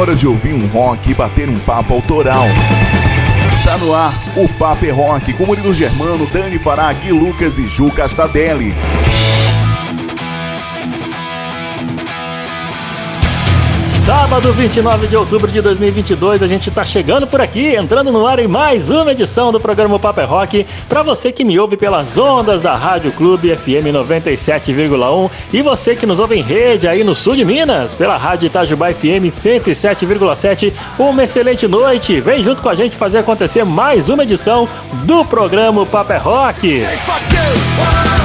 hora de ouvir um rock e bater um papo autoral. Tá no ar o Papo é Rock com Murilo Germano, Dani Fará, Gui Lucas e Ju Castadelli. Sábado 29 de outubro de 2022, a gente está chegando por aqui, entrando no ar em mais uma edição do programa Paper é Rock. Para você que me ouve pelas ondas da Rádio Clube FM 97,1 e você que nos ouve em rede aí no sul de Minas, pela Rádio Itajubá FM 107,7, uma excelente noite. Vem junto com a gente fazer acontecer mais uma edição do programa Paper é Rock. Trazendo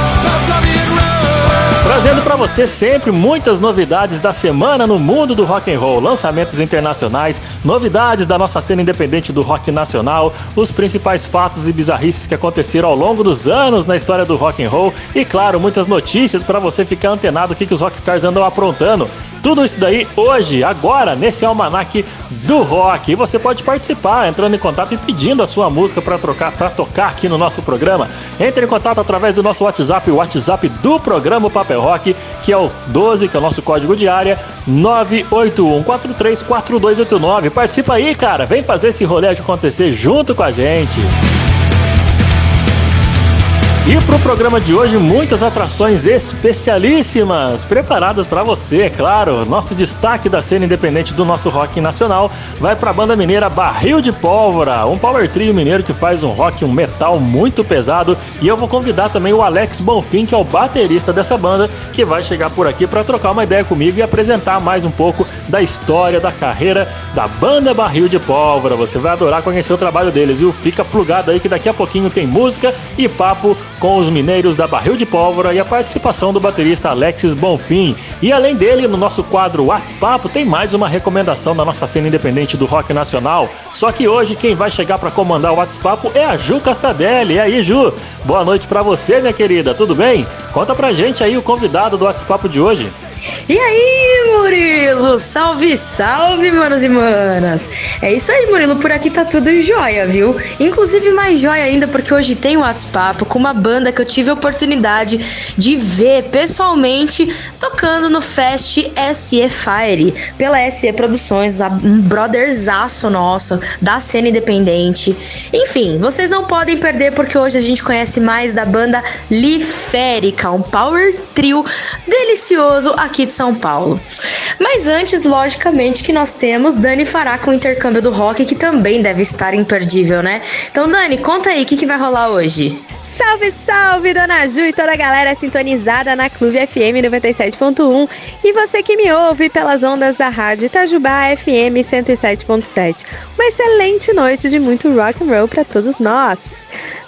para você sempre muitas novidades da semana no mundo do rock and roll, lançamentos internacionais, novidades da nossa cena independente do rock nacional, os principais fatos e bizarrices que aconteceram ao longo dos anos na história do rock and roll e claro, muitas notícias para você ficar antenado o que, que os rockstars andam aprontando. Tudo isso daí hoje, agora, nesse almanac do rock. E você pode participar entrando em contato e pedindo a sua música para trocar, para tocar aqui no nosso programa. Entre em contato através do nosso WhatsApp, o WhatsApp do programa Papel Rock, que é o 12, que é o nosso código de área, 981434289. Participa aí, cara. Vem fazer esse rolê acontecer junto com a gente. E pro programa de hoje, muitas atrações especialíssimas preparadas para você, é claro. Nosso destaque da cena independente do nosso rock nacional vai para a banda mineira Barril de Pólvora, um power trio mineiro que faz um rock, um metal muito pesado. E eu vou convidar também o Alex Bonfim, que é o baterista dessa banda, que vai chegar por aqui para trocar uma ideia comigo e apresentar mais um pouco da história, da carreira da banda Barril de Pólvora. Você vai adorar conhecer o trabalho deles, viu? Fica plugado aí que daqui a pouquinho tem música e papo com os mineiros da Barril de Pólvora e a participação do baterista Alexis Bonfim. E além dele, no nosso quadro WhatsApp, tem mais uma recomendação da nossa cena independente do rock nacional. Só que hoje quem vai chegar para comandar o WhatsApp é a Ju Castadelli. E aí, Ju? Boa noite para você, minha querida. Tudo bem? Conta pra gente aí o convidado do WhatsApp de hoje. E aí, Murilo? Salve, salve, manos e manas! É isso aí, Murilo. Por aqui tá tudo jóia, viu? Inclusive mais jóia ainda porque hoje tem um WhatsApp com uma banda que eu tive a oportunidade de ver pessoalmente tocando no Fest SE Fire pela SE Produções, um brotherzaço nosso da cena independente. Enfim, vocês não podem perder porque hoje a gente conhece mais da banda Liférica, um power trio delicioso aqui aqui de São Paulo. Mas antes, logicamente, que nós temos Dani Fará com o intercâmbio do rock, que também deve estar imperdível, né? Então, Dani, conta aí, o que, que vai rolar hoje? Salve, salve, Dona Ju e toda a galera sintonizada na Clube FM 97.1 e você que me ouve pelas ondas da rádio Itajubá FM 107.7. Uma excelente noite de muito rock and roll para todos nós.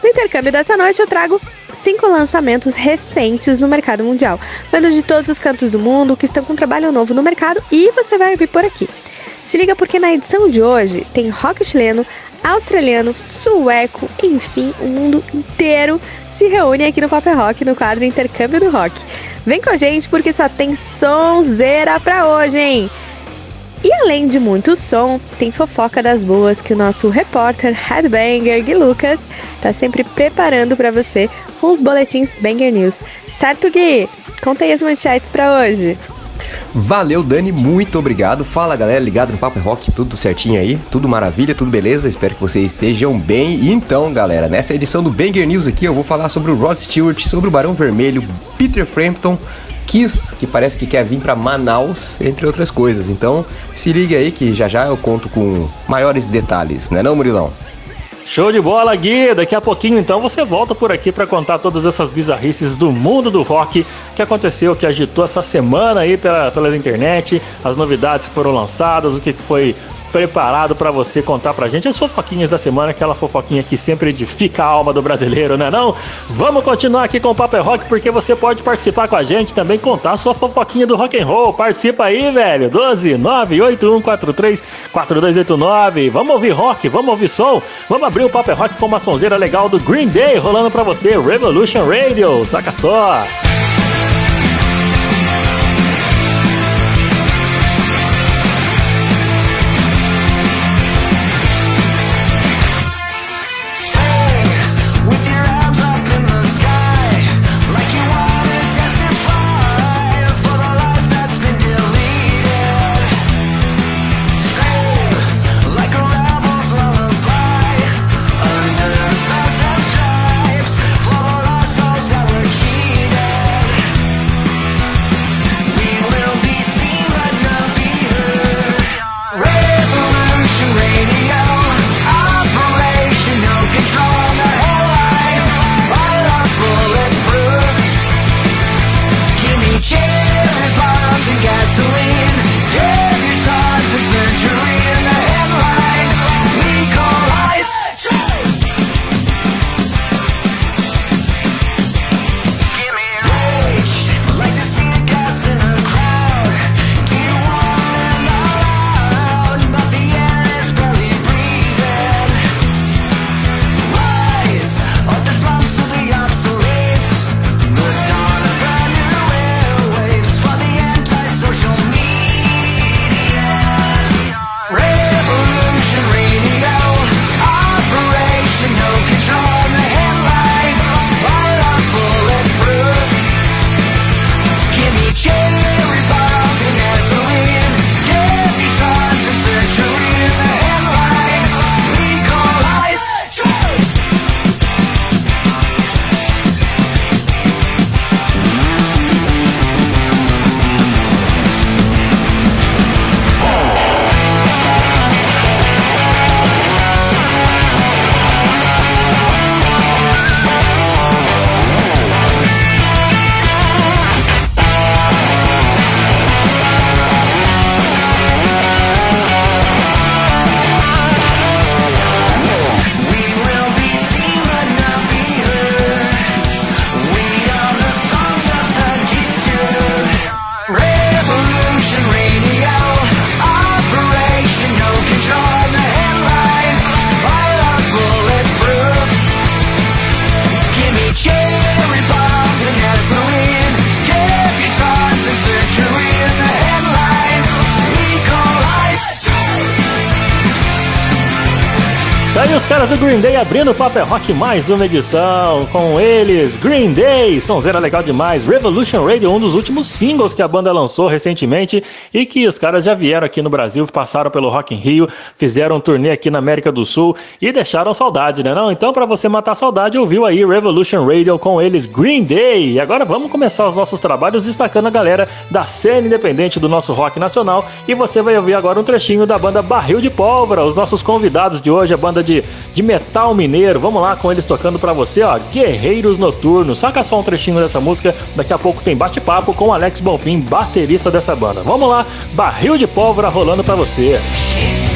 No intercâmbio dessa noite eu trago cinco lançamentos recentes no mercado mundial. Bandas de todos os cantos do mundo que estão com trabalho novo no mercado e você vai ouvir por aqui. Se liga porque na edição de hoje tem rock chileno, australiano, sueco, enfim, o mundo inteiro se reúne aqui no Pop Rock no quadro Intercâmbio do Rock. Vem com a gente porque só tem sonzeira pra hoje, hein? E além de muito som, tem fofoca das boas que o nosso repórter Headbanger Gui Lucas tá sempre preparando para você com os boletins Banger News. Certo, Gui? Conta aí as manchetes para hoje. Valeu, Dani, muito obrigado. Fala, galera, ligado no Papo Rock, tudo certinho aí? Tudo maravilha, tudo beleza? Espero que vocês estejam bem. Então, galera, nessa edição do Banger News aqui, eu vou falar sobre o Rod Stewart, sobre o Barão Vermelho, Peter Frampton, Kiss, que parece que quer vir para Manaus, entre outras coisas. Então, se liga aí que já já eu conto com maiores detalhes, né não, Murilão? Show de bola, Gui! Daqui a pouquinho, então, você volta por aqui para contar todas essas bizarrices do mundo do rock que aconteceu, que agitou essa semana aí pela, pela internet, as novidades que foram lançadas, o que foi preparado para você contar pra gente as fofoquinhas da semana, aquela fofoquinha que sempre edifica a alma do brasileiro, né não? Vamos continuar aqui com o Paper Rock porque você pode participar com a gente também contar a sua fofoquinha do rock and roll. Participa aí, velho. 12 98143 4289. Vamos ouvir rock, vamos ouvir som. Vamos abrir o Paper Rock com uma sonzeira legal do Green Day rolando para você, Revolution Radio. Saca só. Os caras do Green Day abrindo o Paper Rock mais uma edição com eles, Green Day, sonzeira legal demais, Revolution Radio, um dos últimos singles que a banda lançou recentemente e que os caras já vieram aqui no Brasil, passaram pelo Rock in Rio, fizeram um turnê aqui na América do Sul e deixaram saudade, né não? Então para você matar saudade, ouviu aí Revolution Radio com eles, Green Day. E agora vamos começar os nossos trabalhos destacando a galera da cena independente do nosso rock nacional e você vai ouvir agora um trechinho da banda Barril de Pólvora, os nossos convidados de hoje, a banda de, de metal mineiro. Vamos lá com eles tocando para você, ó, Guerreiros Noturnos. Saca só um trechinho dessa música, daqui a pouco tem bate-papo com Alex Bonfim, baterista dessa banda. Vamos lá, Barril de Pólvora rolando para você. Chega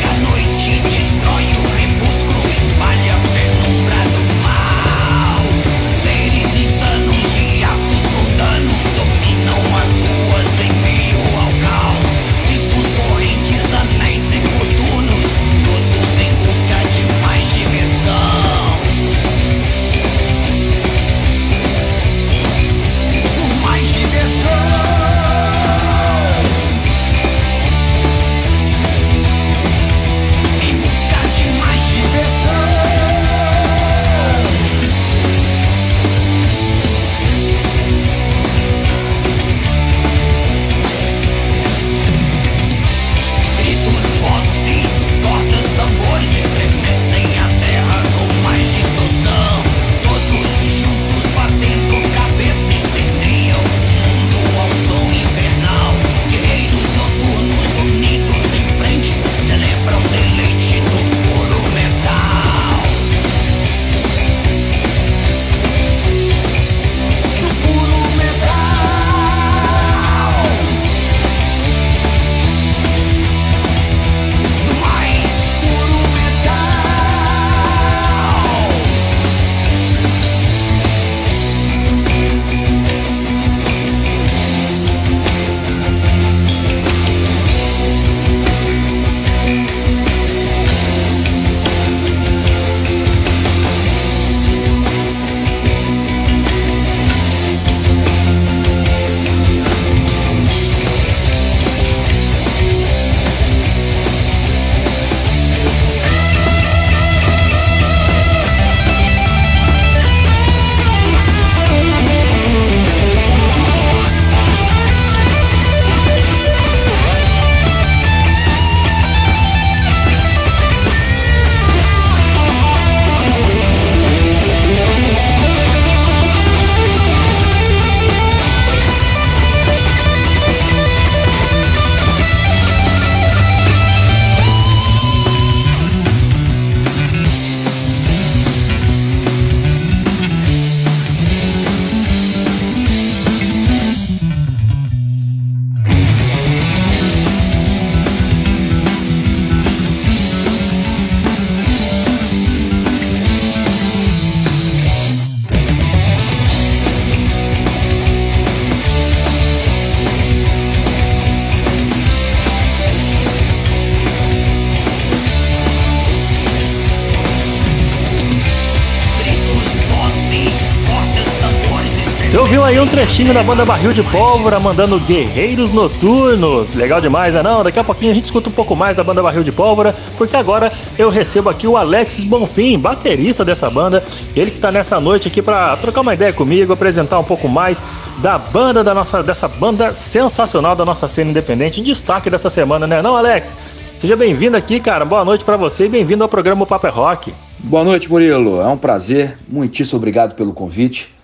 trechinho da banda Barril de Pólvora mandando Guerreiros Noturnos. Legal demais, né? Não, daqui a pouquinho a gente escuta um pouco mais da banda Barril de Pólvora, porque agora eu recebo aqui o Alexis Bonfim, baterista dessa banda. Ele que tá nessa noite aqui para trocar uma ideia comigo, apresentar um pouco mais da banda da nossa dessa banda sensacional da nossa cena independente em destaque dessa semana, né? Não, Alex? Seja bem-vindo aqui, cara. Boa noite para você e bem-vindo ao programa Paper Rock. Boa noite, Murilo. É um prazer. Muitíssimo obrigado pelo convite.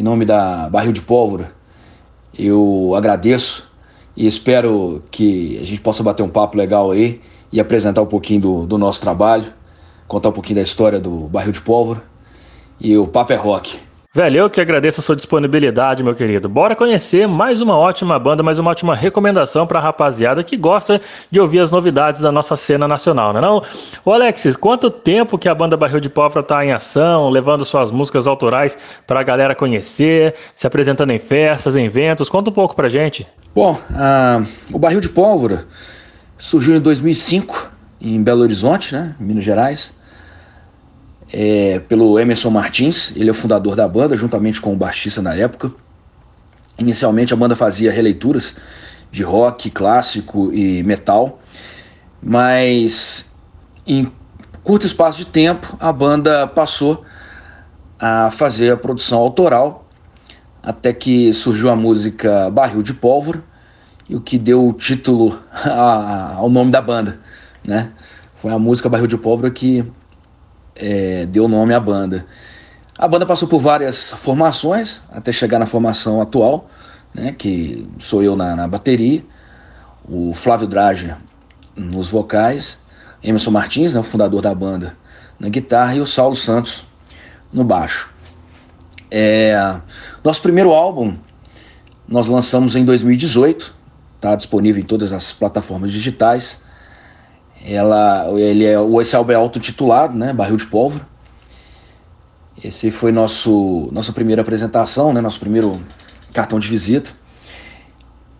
Em nome da Barril de Pólvora, eu agradeço e espero que a gente possa bater um papo legal aí e apresentar um pouquinho do, do nosso trabalho, contar um pouquinho da história do Barril de Pólvora e o Papo é Rock. Velho, eu que agradeço a sua disponibilidade, meu querido. Bora conhecer mais uma ótima banda, mais uma ótima recomendação pra rapaziada que gosta de ouvir as novidades da nossa cena nacional, né não? Ô Alexis, quanto tempo que a banda Barril de Pólvora tá em ação, levando suas músicas autorais pra galera conhecer, se apresentando em festas, em eventos? Conta um pouco pra gente. Bom, ah, o Barril de Pólvora surgiu em 2005 em Belo Horizonte, né, Minas Gerais é, pelo Emerson Martins, ele é o fundador da banda, juntamente com o baixista na época. Inicialmente a banda fazia releituras de rock clássico e metal, mas em curto espaço de tempo, a banda passou a fazer a produção autoral, até que surgiu a música Barril de Pólvora, e o que deu o título ao nome da banda, né? Foi a música Barril de Pólvora que é, deu nome à banda. A banda passou por várias formações até chegar na formação atual, né, que sou eu na, na bateria, o Flávio Drage nos vocais, Emerson Martins, né, o fundador da banda, na guitarra e o Saulo Santos no baixo. É, nosso primeiro álbum nós lançamos em 2018, está disponível em todas as plataformas digitais. Ela, ele é, esse álbum é autotitulado, né, Barril de Pólvora. Esse foi nosso nossa primeira apresentação, né, nosso primeiro cartão de visita.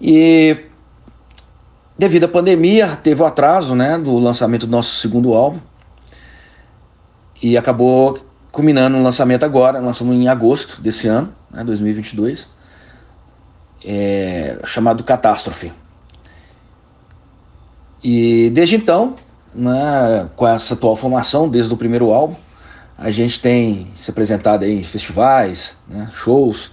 E devido à pandemia, teve o atraso, né, do lançamento do nosso segundo álbum. E acabou culminando o lançamento agora, lançamos em agosto desse ano, né, 2022, é, chamado Catástrofe. E desde então, né, com essa atual formação, desde o primeiro álbum, a gente tem se apresentado em festivais, né, shows,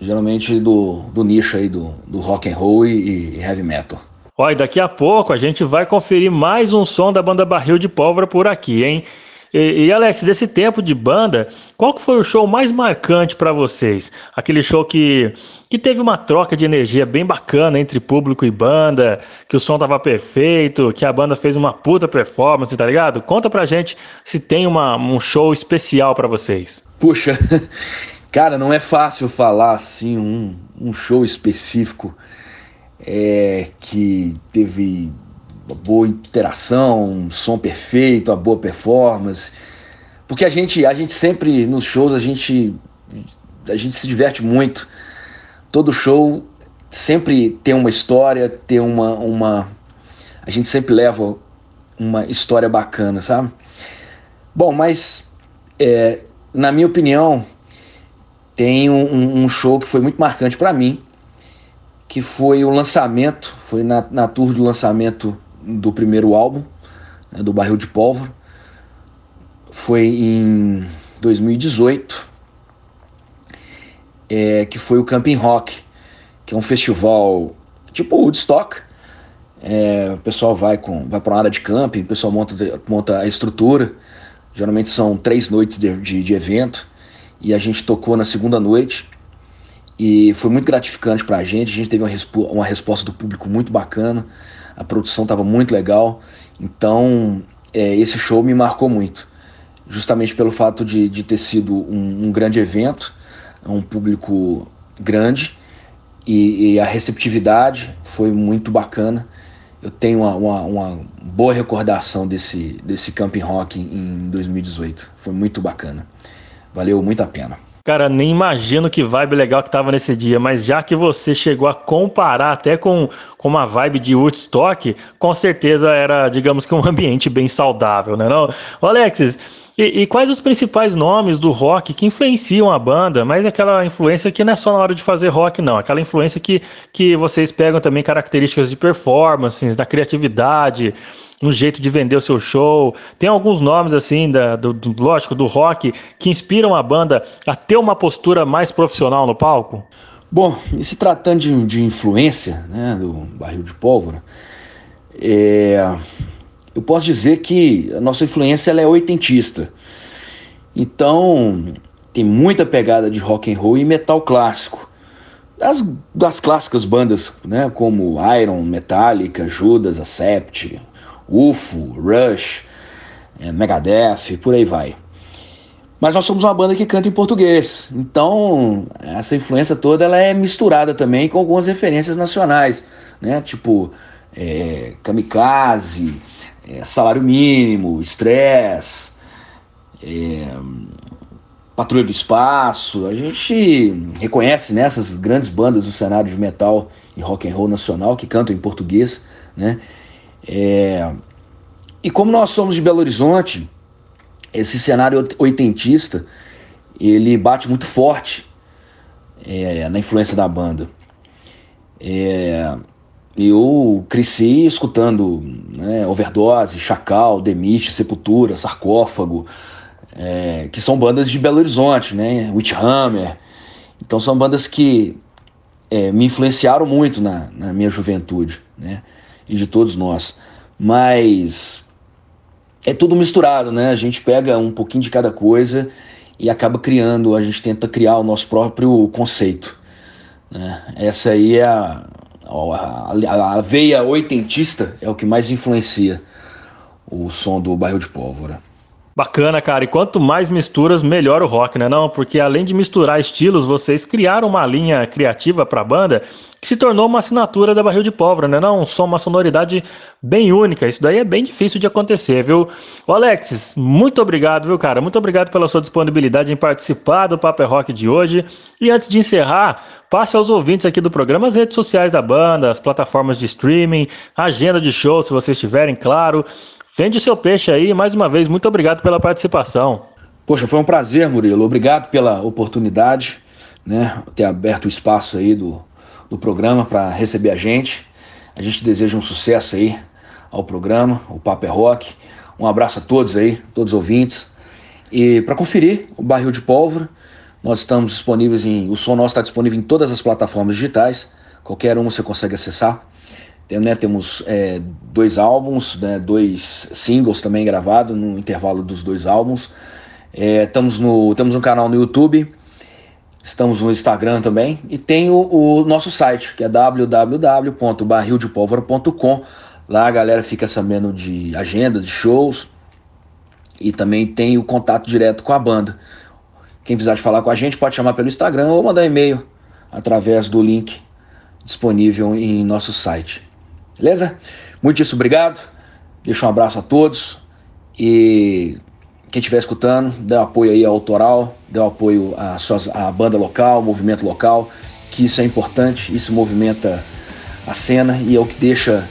geralmente do, do nicho aí do, do rock and roll e, e heavy metal. Olha, daqui a pouco a gente vai conferir mais um som da banda Barril de Pólvora por aqui, hein? E, e, Alex, desse tempo de banda, qual que foi o show mais marcante para vocês? Aquele show que, que teve uma troca de energia bem bacana entre público e banda, que o som tava perfeito, que a banda fez uma puta performance, tá ligado? Conta pra gente se tem uma, um show especial para vocês. Puxa, cara, não é fácil falar assim um, um show específico é, que teve uma boa interação, um som perfeito, uma boa performance. Porque a gente, a gente sempre nos shows a gente a gente se diverte muito. Todo show sempre tem uma história, tem uma uma a gente sempre leva uma história bacana, sabe? Bom, mas é, na minha opinião tem um, um show que foi muito marcante para mim, que foi o lançamento, foi na, na tour do lançamento do primeiro álbum, né, do Barril de Pólvora. Foi em 2018, é, que foi o Camping Rock, que é um festival tipo Woodstock. É, o pessoal vai, com, vai para uma área de camping, o pessoal monta, monta a estrutura. Geralmente são três noites de, de, de evento. E a gente tocou na segunda noite e foi muito gratificante para a gente. A gente teve uma, uma resposta do público muito bacana a produção estava muito legal. Então, é, esse show me marcou muito, justamente pelo fato de, de ter sido um, um grande evento, um público grande e, e, a receptividade foi muito bacana. Eu tenho uma, uma, uma, boa recordação desse, desse Camping Rock em 2018. Foi muito bacana. Valeu muito a pena. Cara, nem imagino que vibe legal que tava nesse dia, mas já que você chegou a comparar até com, com uma vibe de Woodstock, com certeza era, digamos que um ambiente bem saudável, né não? Ô Alexis, e, e, quais os principais nomes do rock que influenciam a banda? Mas aquela influência que não é só na hora de fazer rock, não. Aquela influência que, que vocês pegam também características de performance, da criatividade, no jeito de vender o seu show. Tem alguns nomes, assim, da, do, do, lógico, do rock, que inspiram a banda a ter uma postura mais profissional no palco? Bom, e se tratando de, de influência, né, do barril de pólvora, é, eu posso dizer que a nossa influência ela é oitentista. Então, tem muita pegada de rock and roll e metal clássico. Das, das clássicas bandas, né, como Iron, Metallica, Judas, Accept, UFO, Rush, é, Megadeth, por aí vai. Mas nós somos uma banda que canta em português, então essa influência toda ela é misturada também com algumas referências nacionais, né? Tipo é, Kamikaze, é, Salário Mínimo, Stress, é, Patrulha do Espaço. A gente reconhece nessas né, grandes bandas do cenário de metal e rock and roll nacional que cantam em português, né? É... E como nós somos de Belo Horizonte, esse cenário oitentista, ele bate muito forte é, na influência da banda. É... eu cresci escutando né, Overdose, Chacal, Demite, Sepultura, Sarcófago, é, que são bandas de Belo Horizonte, né? Witchhammer. Então são bandas que é, me influenciaram muito na, na minha juventude, né? E de todos nós. Mas é tudo misturado, né? A gente pega um pouquinho de cada coisa e acaba criando, a gente tenta criar o nosso próprio conceito. Né? Essa aí é a, a, a veia oitentista, é o que mais influencia o som do Barril de Pólvora. Bacana, cara. E quanto mais misturas, melhor o rock, né? Não, porque além de misturar estilos, vocês criaram uma linha criativa para a banda que se tornou uma assinatura da Barril de Pólvora, né? Não, som, uma sonoridade bem única. Isso daí é bem difícil de acontecer, viu? Ô Alexis, muito obrigado, viu, cara? Muito obrigado pela sua disponibilidade em participar do Paper Rock de hoje. E antes de encerrar, passe aos ouvintes aqui do programa as redes sociais da banda, as plataformas de streaming, agenda de show, se vocês tiverem, claro. Vende o seu peixe aí. Mais uma vez, muito obrigado pela participação. Poxa, foi um prazer, Murilo. Obrigado pela oportunidade, né? Ter aberto o espaço aí do, do programa para receber a gente. A gente deseja um sucesso aí ao programa, o Papo é Rock. Um abraço a todos aí, todos os ouvintes. E para conferir o Barril de Pólvora, nós estamos disponíveis em. O som nosso está disponível em todas as plataformas digitais. Qualquer uma você consegue acessar. Tem, né, temos é, dois álbuns, né, dois singles também gravados no intervalo dos dois álbuns. É, estamos no, temos um canal no YouTube, estamos no Instagram também e tem o, o nosso site que é www.barrildepólvora.com. Lá a galera fica sabendo de agenda, de shows e também tem o contato direto com a banda. Quem precisar de falar com a gente pode chamar pelo Instagram ou mandar e-mail através do link disponível em nosso site. Beleza? Muitíssimo obrigado. Deixa um abraço a todos. E quem estiver escutando, dê um apoio aí ao autoral, dê um apoio à, suas, à banda local, ao movimento local, que isso é importante, isso movimenta a cena e é o que deixa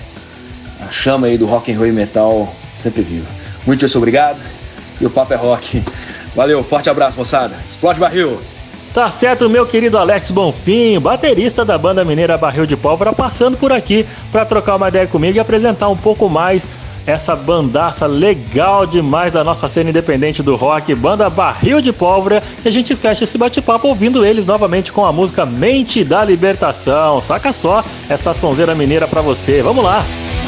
a chama aí do rock and roll e metal sempre viva. Muitíssimo obrigado e o papo é rock. Valeu, forte abraço, moçada. Explode barril! Tá certo, meu querido Alex Bonfim, baterista da banda mineira Barril de Pólvora, passando por aqui para trocar uma ideia comigo e apresentar um pouco mais essa bandaça legal demais da nossa cena independente do rock, banda Barril de Pólvora, e a gente fecha esse bate-papo ouvindo eles novamente com a música Mente da Libertação. Saca só essa sonzeira mineira para você. Vamos lá. Descenda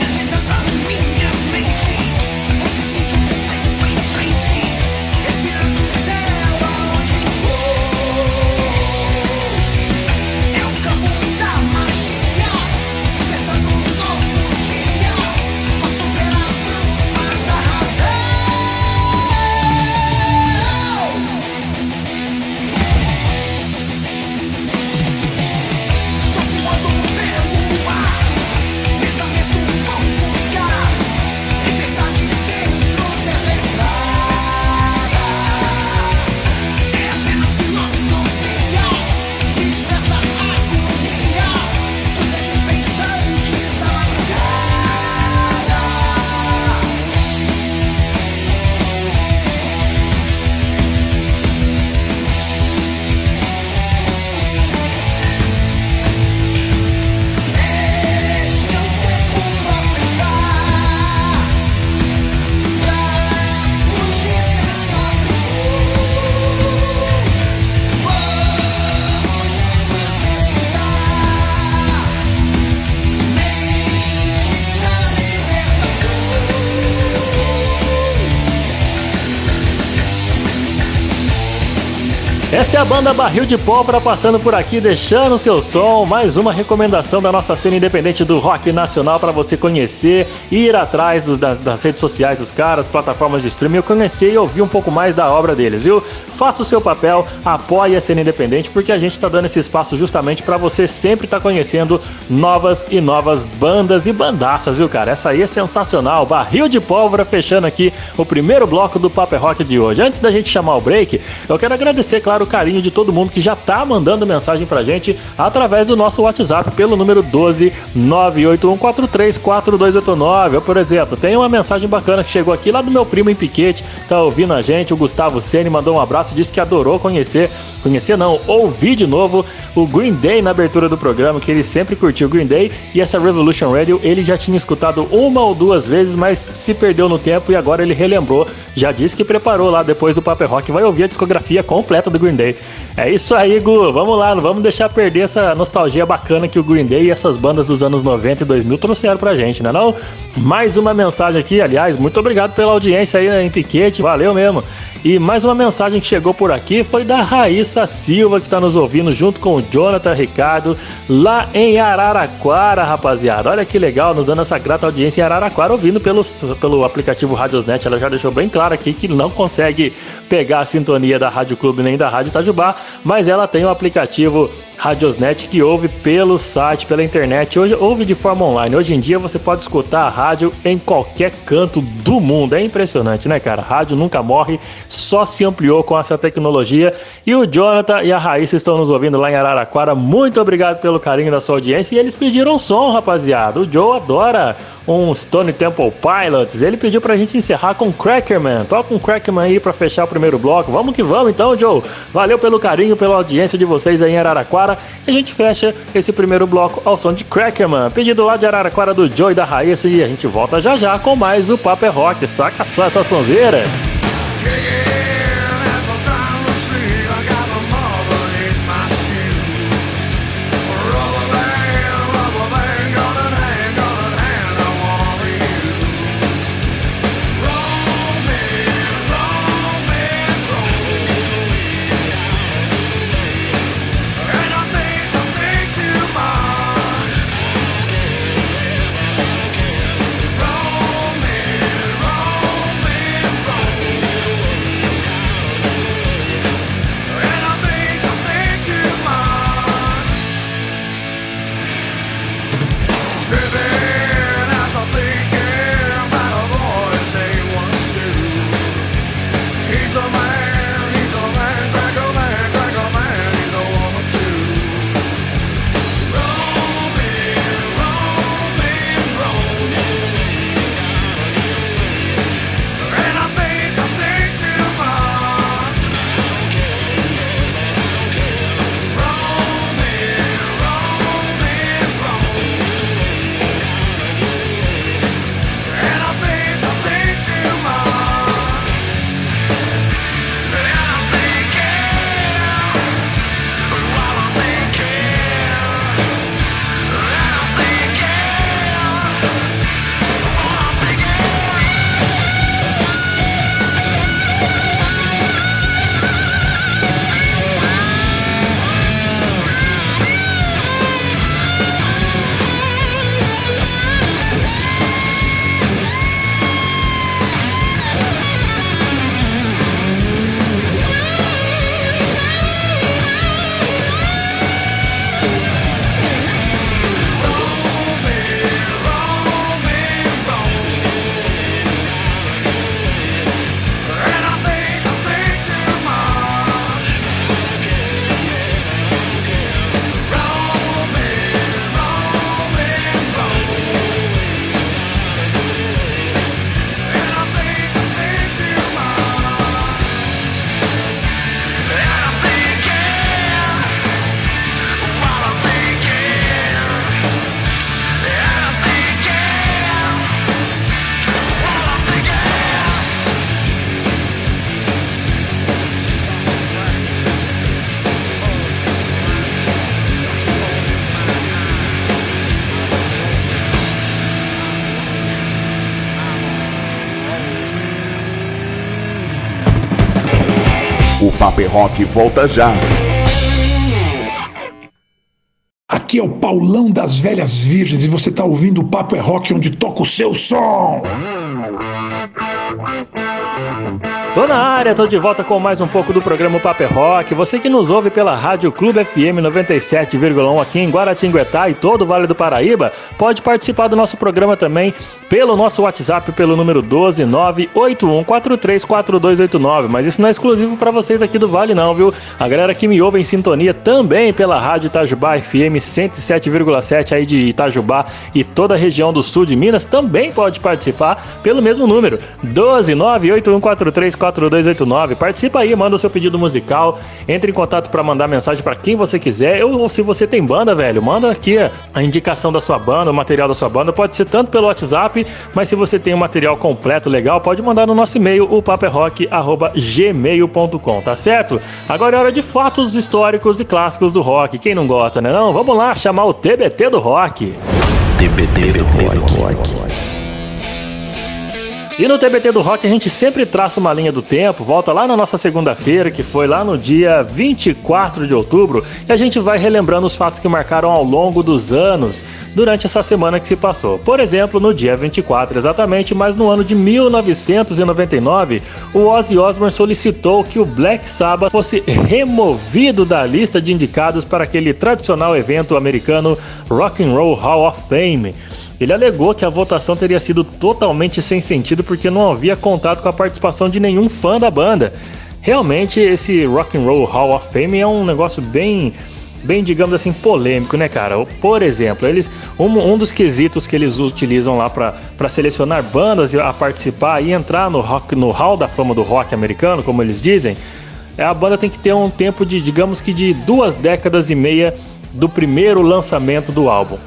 Essa é a banda Barril de Pólvora passando por aqui, deixando seu som. Mais uma recomendação da nossa cena independente do rock nacional para você conhecer ir atrás dos- das, das redes sociais dos caras, plataformas de streaming, conhecer e ouvir um pouco mais da obra deles, viu? Faça o seu papel, apoie a cena independente, porque a gente tá dando esse espaço justamente para você sempre estar conhecendo novas e novas bandas e bandaças, viu, cara? Essa aí é sensacional. Barril de Pólvora fechando aqui o primeiro bloco do Paper Rock de hoje. Antes da gente chamar o break, eu quero agradecer, claro, o carinho de todo mundo que já tá mandando mensagem pra gente através do nosso WhatsApp pelo número 12 981434289. Por exemplo, tem uma mensagem bacana que chegou aqui lá do meu primo em Piquete, tá ouvindo a gente, o Gustavo Ceni mandou um abraço, disse que adorou conhecer, conhecer não, ouvir de novo o Green Day na abertura do programa, que ele sempre curtiu o Green Day e essa Revolution Radio ele já tinha escutado uma ou duas vezes, mas se perdeu no tempo e agora ele relembrou. Já disse que preparou lá depois do Paper Rock, vai ouvir a discografia completa do Green Day. É isso aí, Gu, vamos lá, não vamos deixar perder essa nostalgia bacana que o Green Day e essas bandas dos anos 90 e 2000 trouxeram pra gente, né não? Mais uma mensagem aqui, aliás, muito obrigado pela audiência aí né, em Piquete, valeu mesmo. E mais uma mensagem que chegou por aqui foi da Raíssa Silva, que está nos ouvindo junto com o Jonathan Ricardo, lá em Araraquara, rapaziada. Olha que legal, nos dando essa grata audiência em Araraquara, ouvindo pelo, pelo aplicativo Radiosnet. Ela já deixou bem claro aqui que não consegue pegar a sintonia da Rádio Clube nem da Rádio Itajubá, mas ela tem o aplicativo Radiosnet que ouve pelo site, pela internet, hoje ouve de forma online. Hoje em dia você pode escutar a rádio em qualquer canto do mundo. É impressionante, né, cara? A rádio nunca morre, só se ampliou com essa tecnologia. E o Jonathan e a Raíssa estão nos ouvindo lá em Araraquara. Muito obrigado pelo carinho da sua audiência. E eles pediram som, rapaziada. O Joe adora um Stone Temple Pilots. Ele pediu pra gente encerrar com Crackerman. Toca um Crackerman aí pra fechar o primeiro bloco. Vamos que vamos então, Joe. Valeu pelo carinho, pela audiência de vocês aí em Araraquara. E a gente fecha esse primeiro bloco ao som de Crackerman. Pedido lá de Araraquara do Joe e da Raíssa. E a gente volta já já com mais o Paper Rock. Saca só essa sonzeira. O Paper Rock volta já. Aqui é o Paulão das Velhas Virgens e você está ouvindo o Papo é Rock onde toca o seu som. Na área, tô de volta com mais um pouco do programa Paper Rock. Você que nos ouve pela Rádio Clube FM 97,1 aqui em Guaratinguetá e todo o Vale do Paraíba, pode participar do nosso programa também pelo nosso WhatsApp pelo número 12981434289. Mas isso não é exclusivo para vocês aqui do Vale não, viu? A galera que me ouve em sintonia também pela Rádio Itajubá FM 107,7 aí de Itajubá e toda a região do sul de Minas também pode participar pelo mesmo número 12981434289. 4289. Participa aí, manda o seu pedido musical, entre em contato para mandar mensagem para quem você quiser. Ou se você tem banda, velho, manda aqui a indicação da sua banda, o material da sua banda. Pode ser tanto pelo WhatsApp, mas se você tem um material completo, legal, pode mandar no nosso e-mail, o paperrock@gmail.com, tá certo? Agora é hora de fatos históricos e clássicos do rock. Quem não gosta, né? Não, vamos lá chamar o TBT do rock. TBT do rock. E no TBT do Rock a gente sempre traça uma linha do tempo, volta lá na nossa segunda-feira, que foi lá no dia 24 de outubro, e a gente vai relembrando os fatos que marcaram ao longo dos anos durante essa semana que se passou. Por exemplo, no dia 24 exatamente, mas no ano de 1999, o Ozzy Osbourne solicitou que o Black Sabbath fosse removido da lista de indicados para aquele tradicional evento americano Rock and Roll Hall of Fame. Ele alegou que a votação teria sido totalmente sem sentido porque não havia contato com a participação de nenhum fã da banda. Realmente esse Rock and Roll Hall of Fame é um negócio bem bem, digamos assim, polêmico, né, cara? Por exemplo, eles um, um dos quesitos que eles utilizam lá para selecionar bandas a participar e entrar no rock no Hall da Fama do rock americano, como eles dizem, é a banda tem que ter um tempo de, digamos que de duas décadas e meia do primeiro lançamento do álbum.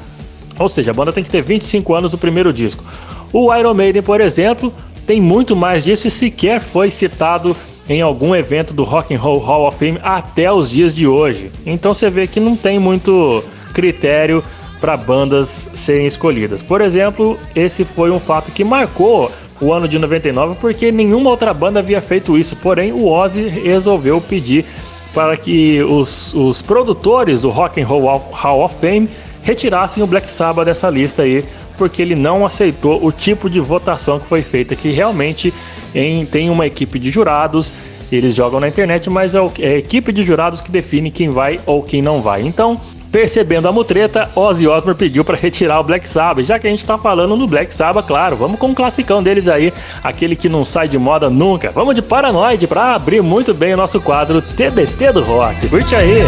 Ou seja, a banda tem que ter 25 anos do primeiro disco. O Iron Maiden, por exemplo, tem muito mais disso e sequer foi citado em algum evento do Rock and Roll Hall of Fame até os dias de hoje. Então você vê que não tem muito critério para bandas serem escolhidas. Por exemplo, esse foi um fato que marcou o ano de 99 porque nenhuma outra banda havia feito isso. Porém, o Ozzy resolveu pedir para que os, os produtores do Rock and Roll Hall of Fame retirassem o Black Sabbath dessa lista aí, porque ele não aceitou o tipo de votação que foi feita, que realmente em, tem uma equipe de jurados, eles jogam na internet, mas é, é a equipe de jurados que define quem vai ou quem não vai. Então, Percebendo a mutreta, Ozzy Osbourne pediu para retirar o Black Sabbath. Já que a gente tá falando no Black Sabbath, claro, vamos com um classicão deles aí, aquele que não sai de moda nunca. Vamos de Paranoid para abrir muito bem o nosso quadro TBT do Rock. Curte aí!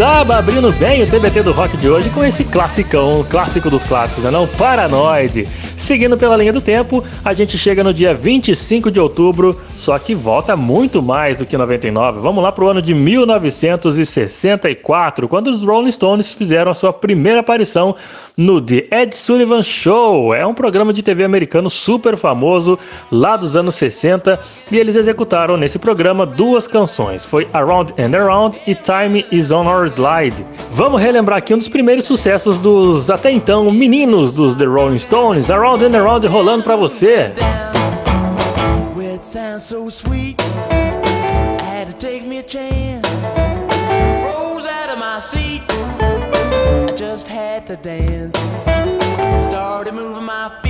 Sabbath abrindo bem o TBT do rock de hoje com esse classicão, clássico dos clássicos, né não? Paranoid. Seguindo pela linha do tempo, a gente chega no dia 25 de outubro, só que volta muito mais do que 99. Vamos lá pro ano de 1964, quando os Rolling Stones fizeram a sua primeira aparição no The Ed Sullivan Show. É um programa de TV americano super famoso lá dos anos 60 e eles executaram nesse programa duas canções. Foi Around and Around e Time Is On Our Slide. Vamos relembrar aqui um dos primeiros sucessos dos até então meninos dos The Rolling Stones, Around and Around rolando para você. To dance. Started moving my feet.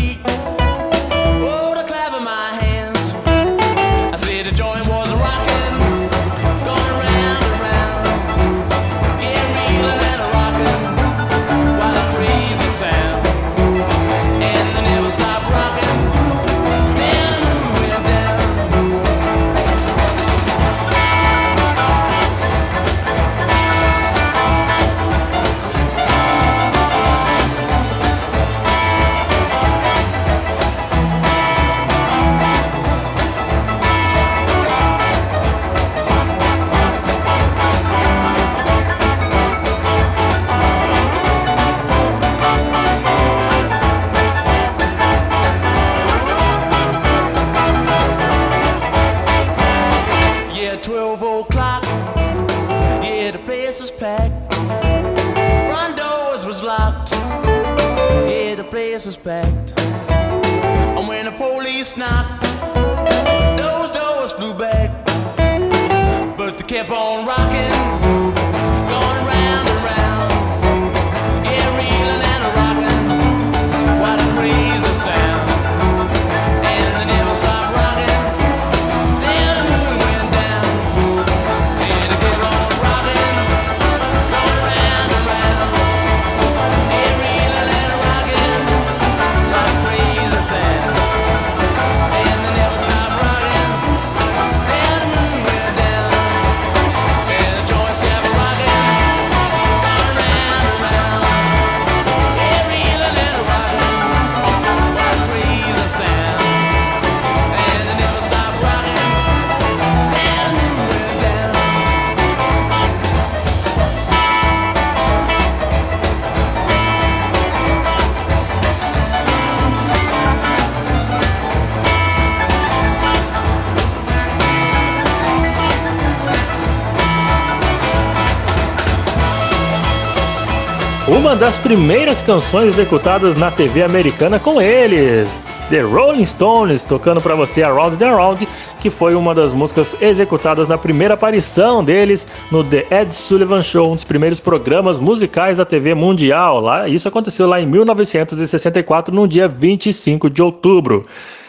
The Uma das primeiras canções executadas na TV americana com eles, The Rolling Stones, tocando pra você Around the Around, que foi uma das músicas executadas na primeira aparição deles no The Ed Sullivan Show, um dos primeiros programas musicais da TV mundial. Lá, isso aconteceu lá em 1964, no dia 25 de outubro.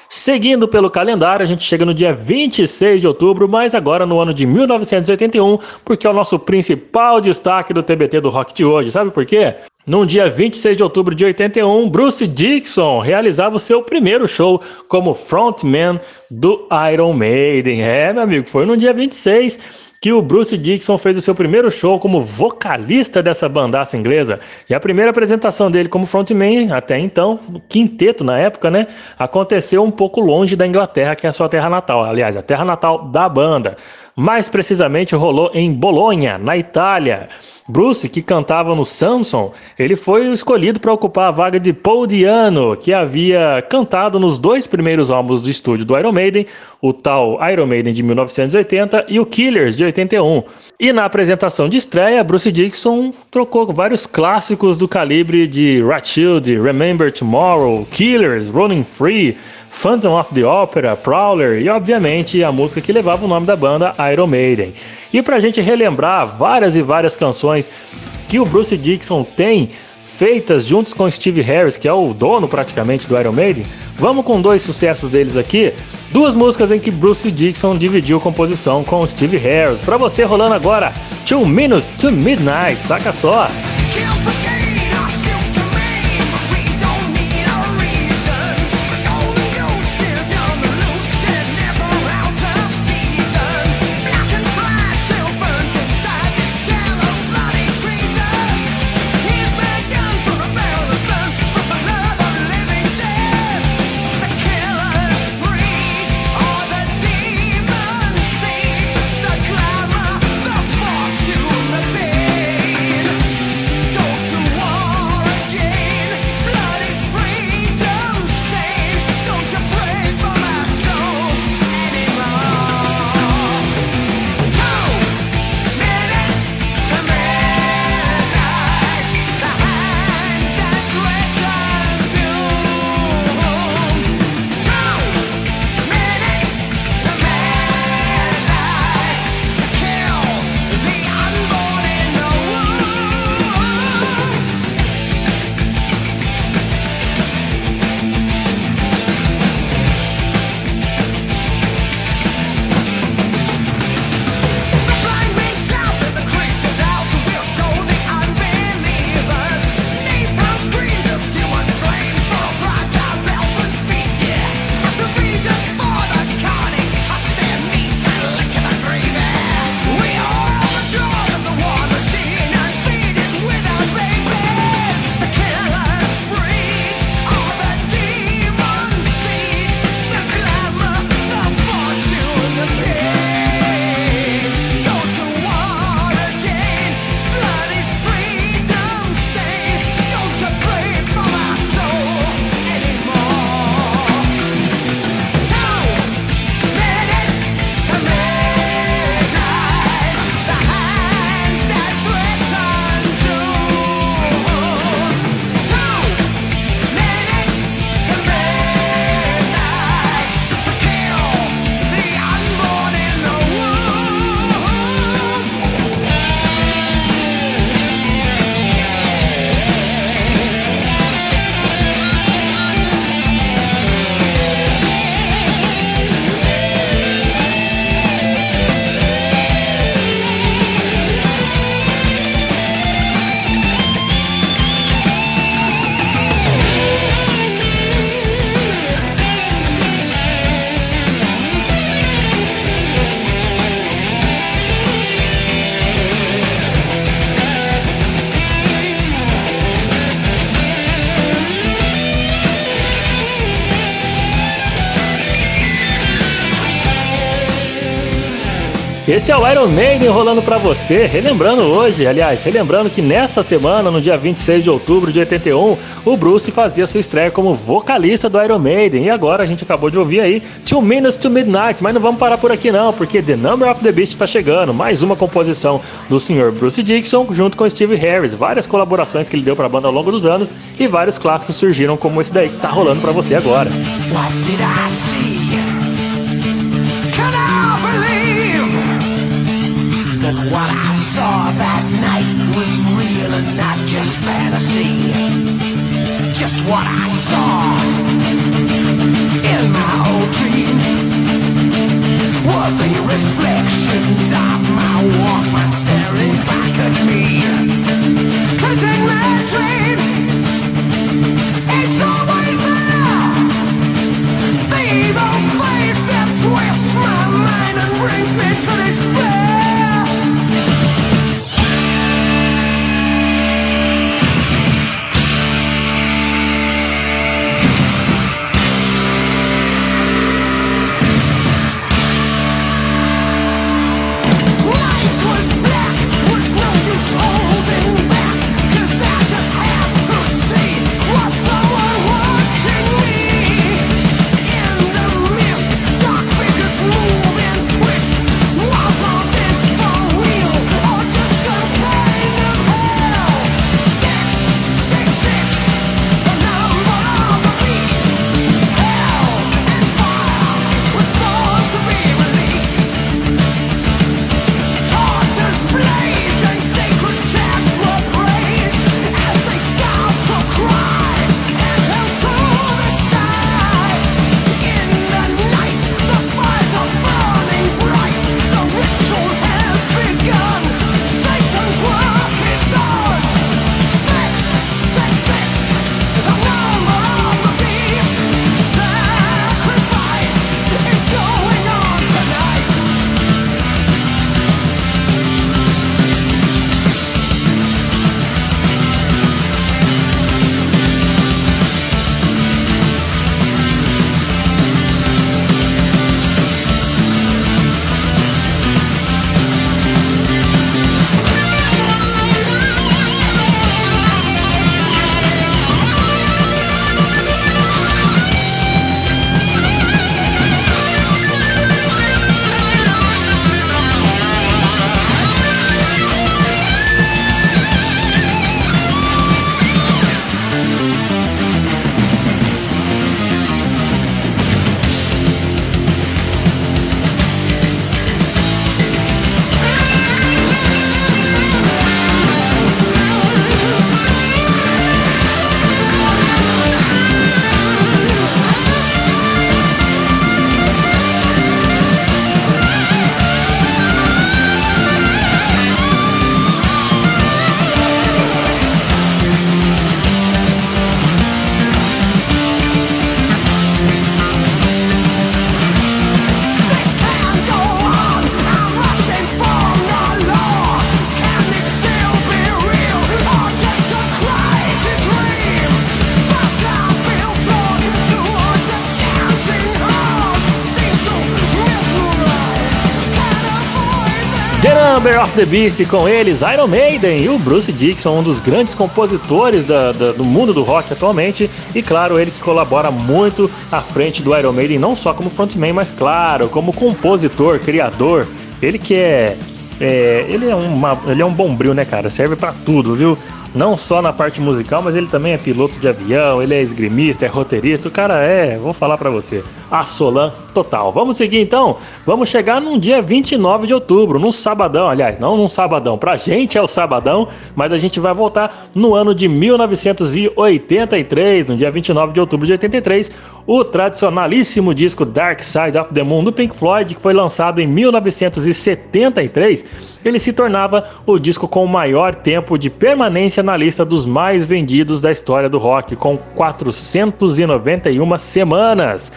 Seguindo pelo calendário, a gente chega no dia 26 de outubro, mas agora no ano de 1981, porque é o nosso principal destaque do TBT do rock de hoje. Sabe por quê? No dia 26 de outubro de 81, Bruce Dixon realizava o seu primeiro show como frontman do Iron Maiden. É, meu amigo, foi no dia 26 que o Bruce Dixon fez o seu primeiro show como vocalista dessa bandaça inglesa. E a primeira apresentação dele como frontman, até então, quinteto na época, né? Aconteceu um pouco longe da Inglaterra, que é a sua terra natal. Aliás, a terra natal da banda. Mais precisamente rolou em Bolonha, na Itália. Bruce, que cantava no Samson, ele foi escolhido para ocupar a vaga de Paul Diano, que havia cantado nos dois primeiros álbuns do estúdio do Iron Maiden, o tal Iron Maiden de 1980 e o Killers de 81. E na apresentação de estreia, Bruce Dixon trocou vários clássicos do calibre de Rothschild, Remember Tomorrow, Killers, Running Free, Phantom of the Opera, Prowler e, obviamente, a música que levava o nome da banda, Iron Maiden. E pra gente relembrar várias e várias canções que o Bruce Dixon tem feitas juntos com Steve Harris, que é o dono praticamente do Iron Maiden, vamos com dois sucessos deles aqui. Duas músicas em que Bruce Dixon dividiu composição com Steve Harris. Pra você rolando agora, Two Minutes to Midnight, saca só. Esse é o Iron Maiden rolando para você, relembrando hoje, aliás, relembrando que nessa semana, no dia 26 de outubro de 81, o Bruce fazia sua estreia como vocalista do Iron Maiden. E agora a gente acabou de ouvir aí Two Minutes to Midnight, mas não vamos parar por aqui não, porque The Number of the Beast está chegando, mais uma composição do senhor Bruce Dixon junto com Steve Harris, várias colaborações que ele deu para a banda ao longo dos anos e vários clássicos surgiram como esse daí que tá rolando para você agora. What did I see? Saw that night was real and not just fantasy? Just what I saw in my old dreams were the reflections of my Walkman staring of the Beast com eles, Iron Maiden e o Bruce Dixon, um dos grandes compositores da- da- do mundo do rock atualmente. E claro, ele que colabora muito à frente do Iron Maiden, não só como frontman, mas claro, como compositor, criador. Ele que é. é, ele, é uma, ele é um bombril, né, cara? Serve pra tudo, viu? Não só na parte musical, mas ele também é piloto de avião, ele é esgrimista, é roteirista. O cara é, vou falar pra você, a Solan total. Vamos seguir então? Vamos chegar num dia 29 de outubro, num sabadão, aliás, não num sabadão. Pra gente é o sabadão, mas a gente vai voltar no ano de 1983, no dia 29 de outubro de 83, o tradicionalíssimo disco Dark Side of the Moon do Pink Floyd, que foi lançado em 1973 ele se tornava o disco com o maior tempo de permanência na lista dos mais vendidos da história do rock, com 491 semanas.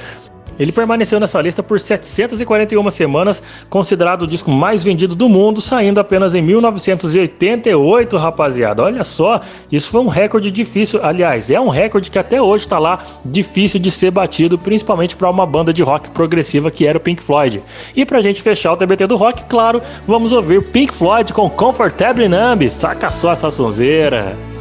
Ele permaneceu nessa lista por 741 semanas, considerado o disco mais vendido do mundo, saindo apenas em 1988, rapaziada. Olha só, isso foi um recorde difícil. Aliás, é um recorde que até hoje está lá difícil de ser batido, principalmente para uma banda de rock progressiva que era o Pink Floyd. E pra gente fechar o TBT do rock, claro, vamos ouvir Pink Floyd com Comfortable Numb. Saca só essa sonzeira.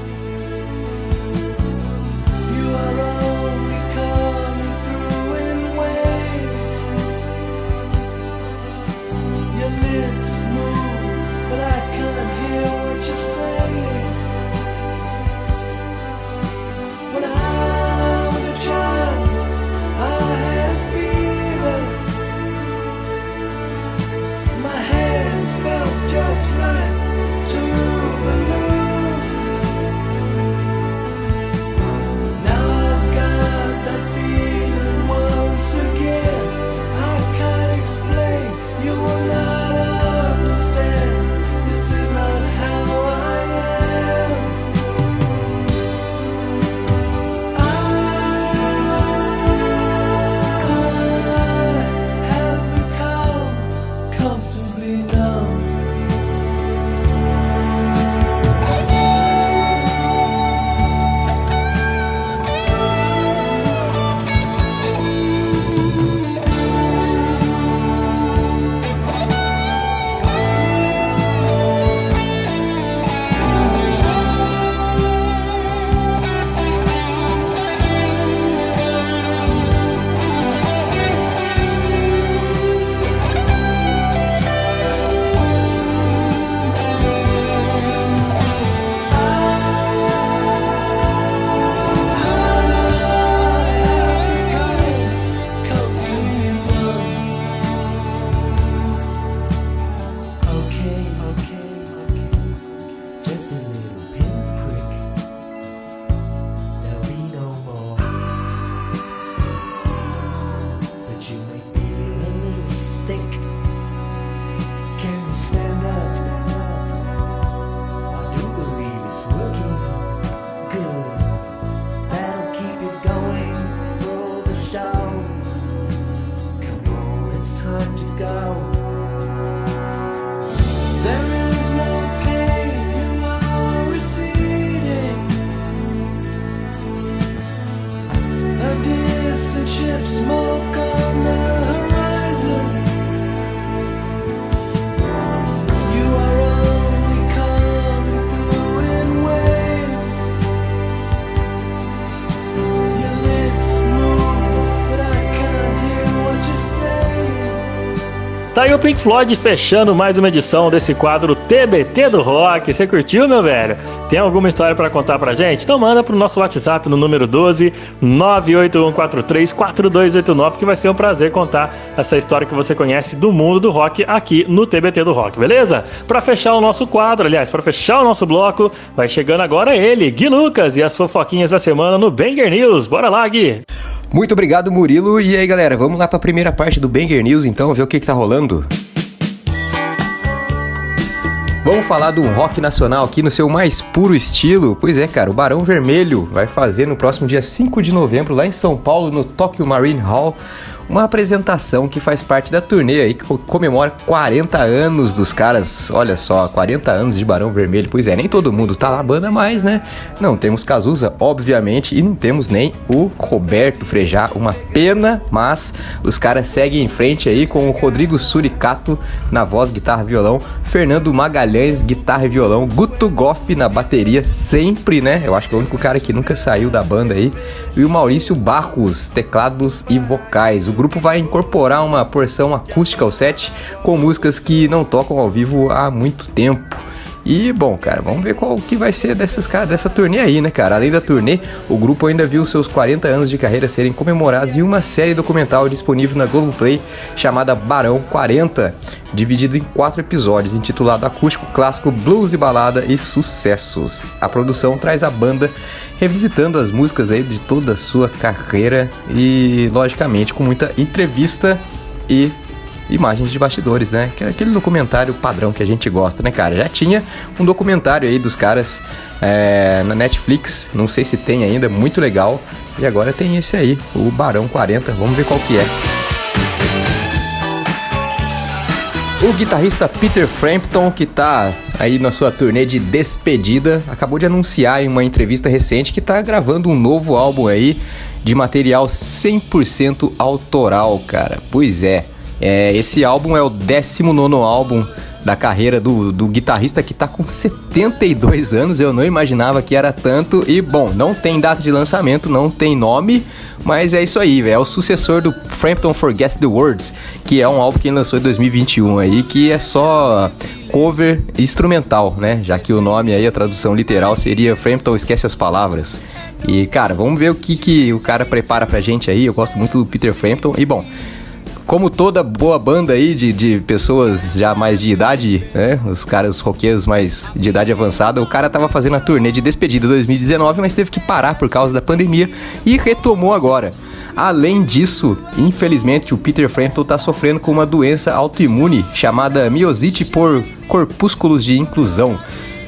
Aí o Pink Floyd fechando mais uma edição desse quadro TBT do Rock. Você curtiu, meu velho? Tem alguma história pra contar pra gente? Então manda pro nosso WhatsApp no número 12 981434289 que vai ser um prazer contar essa história que você conhece do mundo do rock aqui no TBT do Rock, beleza? Pra fechar o nosso quadro, aliás, pra fechar o nosso bloco, vai chegando agora ele, Gui Lucas e as fofoquinhas da semana no Banger News. Bora lá, Gui! Muito obrigado, Murilo. E aí, galera, vamos lá para a primeira parte do Banger News, então, ver o que, que tá rolando. Vamos falar do rock nacional aqui no seu mais puro estilo. Pois é, cara, o Barão Vermelho vai fazer no próximo dia 5 de novembro, lá em São Paulo, no Tokyo Marine Hall, uma apresentação que faz parte da turnê aí que co- comemora 40 anos dos caras. Olha só, 40 anos de Barão Vermelho. Pois é, nem todo mundo tá na banda mais, né? Não temos Cazuza, obviamente, e não temos nem o Roberto Frejá. Uma pena, mas os caras seguem em frente aí com o Rodrigo Suricato na voz, guitarra, violão, Fernando Magalhães, guitarra e violão, Guto Goff na bateria, sempre, né? Eu acho que é o único cara que nunca saiu da banda aí. E o Maurício Barros, teclados e vocais. O grupo vai incorporar uma porção acústica ao set com músicas que não tocam ao vivo há muito tempo. E bom, cara, vamos ver qual que vai ser dessas, cara, dessa turnê aí, né, cara? Além da turnê, o grupo ainda viu seus 40 anos de carreira serem comemorados em uma série documental disponível na Globoplay chamada Barão 40, dividido em quatro episódios, intitulado Acústico Clássico, Blues e Balada e Sucessos. A produção traz a banda revisitando as músicas aí de toda a sua carreira e, logicamente, com muita entrevista e imagens de bastidores, né? Que é aquele documentário padrão que a gente gosta, né, cara? Já tinha um documentário aí dos caras é, na Netflix, não sei se tem ainda, muito legal. E agora tem esse aí, o Barão 40, vamos ver qual que é. O guitarrista Peter Frampton, que tá aí na sua turnê de despedida, acabou de anunciar em uma entrevista recente que tá gravando um novo álbum aí de material 100% autoral, cara. Pois é, é, esse álbum é o 19 álbum da carreira do, do guitarrista que tá com 72 anos. Eu não imaginava que era tanto. E bom, não tem data de lançamento, não tem nome, mas é isso aí, véio. é o sucessor do Frampton Forgets the Words, que é um álbum que ele lançou em 2021 aí, que é só cover instrumental, né? Já que o nome aí, a tradução literal seria Frampton Esquece as Palavras. E cara, vamos ver o que, que o cara prepara pra gente aí. Eu gosto muito do Peter Frampton. E bom, como toda boa banda aí de, de pessoas já mais de idade, né? Os caras roqueiros mais de idade avançada, o cara tava fazendo a turnê de despedida 2019, mas teve que parar por causa da pandemia e retomou agora. Além disso, infelizmente, o Peter Frampton está sofrendo com uma doença autoimune chamada miosite por corpúsculos de inclusão.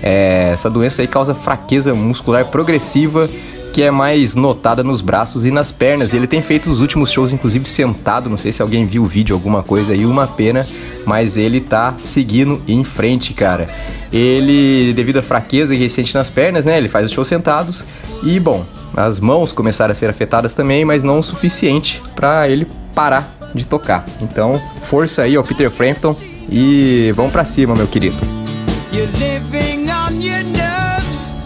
É, essa doença aí causa fraqueza muscular progressiva que é mais notada nos braços e nas pernas. Ele tem feito os últimos shows, inclusive, sentado. Não sei se alguém viu o vídeo, alguma coisa aí, uma pena, mas ele tá seguindo em frente, cara. Ele, devido à fraqueza que nas pernas, né? Ele faz os shows sentados e, bom, as mãos começaram a ser afetadas também, mas não o suficiente para ele parar de tocar. Então, força aí ao Peter Frampton e vamos para cima, meu querido.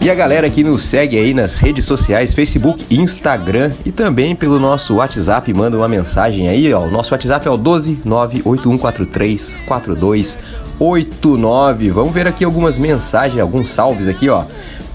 E a galera que nos segue aí nas redes sociais, Facebook, Instagram e também pelo nosso WhatsApp, manda uma mensagem aí, ó. O nosso WhatsApp é o 12 98143 4289. Vamos ver aqui algumas mensagens, alguns salves aqui, ó.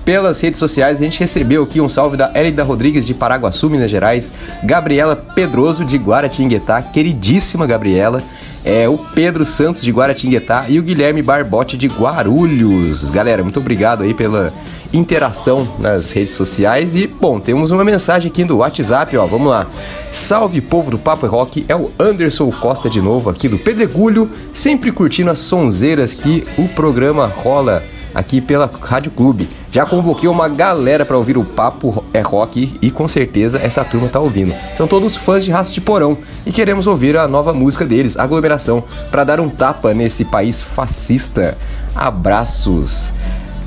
Pelas redes sociais, a gente recebeu aqui um salve da Elida Rodrigues de Paraguaçu, Minas Gerais, Gabriela Pedroso de Guaratinguetá, queridíssima Gabriela, é o Pedro Santos de Guaratinguetá e o Guilherme Barbote de Guarulhos. Galera, muito obrigado aí pela interação nas redes sociais e, bom, temos uma mensagem aqui do WhatsApp, ó, vamos lá. Salve povo do Papo Rock, é o Anderson Costa de novo aqui do Pedregulho, sempre curtindo as sonzeiras que o programa rola aqui pela Rádio Clube. Já convoquei uma galera para ouvir o Papo é Rock e com certeza essa turma tá ouvindo. São todos fãs de Raço de Porão e queremos ouvir a nova música deles, Aglomeração, para dar um tapa nesse país fascista. Abraços.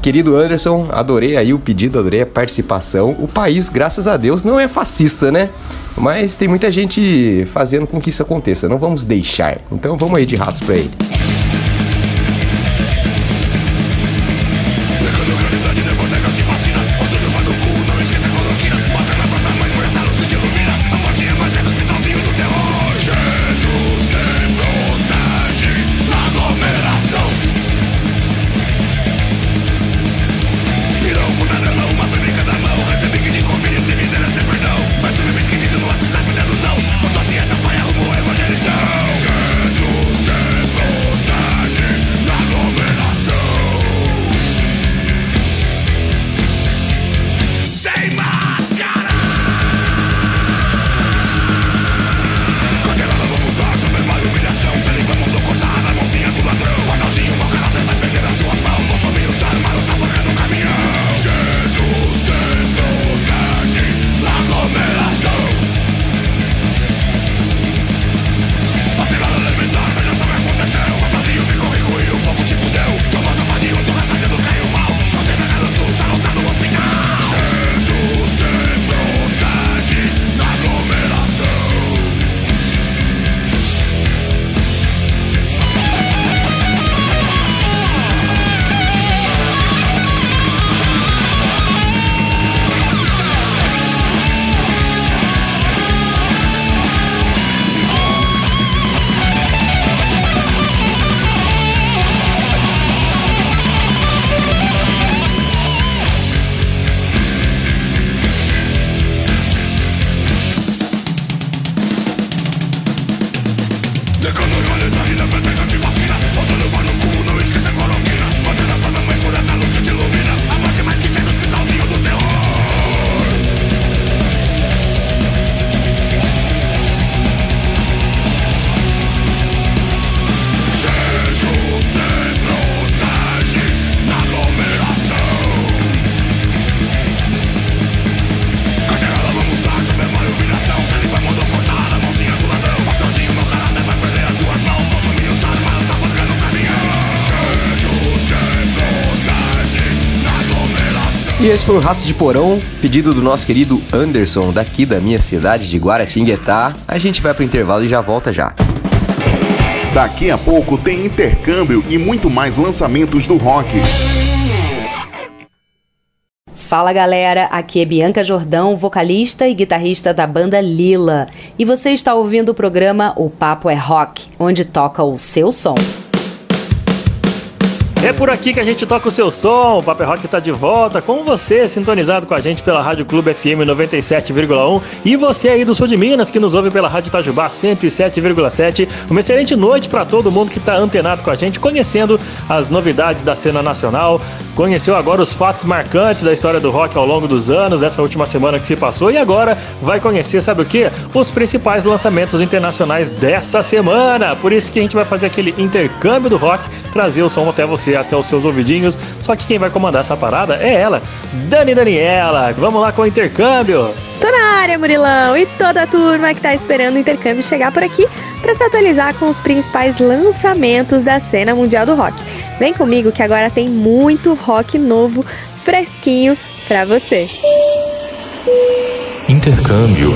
Querido Anderson, adorei aí o pedido, adorei a participação. O país, graças a Deus, não é fascista, né? Mas tem muita gente fazendo com que isso aconteça. Não vamos deixar. Então vamos aí de ratos para ele. E esse foi o Ratos de Porão, pedido do nosso querido Anderson, daqui da minha cidade de Guaratinguetá. A gente vai pro intervalo e já volta já. Daqui a pouco tem intercâmbio e muito mais lançamentos do rock. Fala galera, aqui é Bianca Jordão, vocalista e guitarrista da banda Lila. E você está ouvindo o programa O Papo é Rock, onde toca o seu som. É por aqui que a gente toca o seu som. O Paper Rock está de volta com você, sintonizado com a gente pela Rádio Clube FM 97,1 e você aí do sul de Minas que nos ouve pela Rádio Itajubá 107,7. Uma excelente noite para todo mundo que está antenado com a gente, conhecendo as novidades da cena nacional. Conheceu agora os fatos marcantes da história do rock ao longo dos anos, dessa última semana que se passou, e agora vai conhecer, sabe o que? Os principais lançamentos internacionais dessa semana. Por isso que a gente vai fazer aquele intercâmbio do rock, trazer o som até você, até os seus ouvidinhos. Só que quem vai comandar essa parada é ela, Dani Daniela. Vamos lá com o intercâmbio. Tô na área, Murilão, e toda a turma que tá esperando o intercâmbio chegar por aqui para se atualizar com os principais lançamentos da cena mundial do rock. Vem comigo que agora tem muito rock novo, fresquinho pra você. Intercâmbio.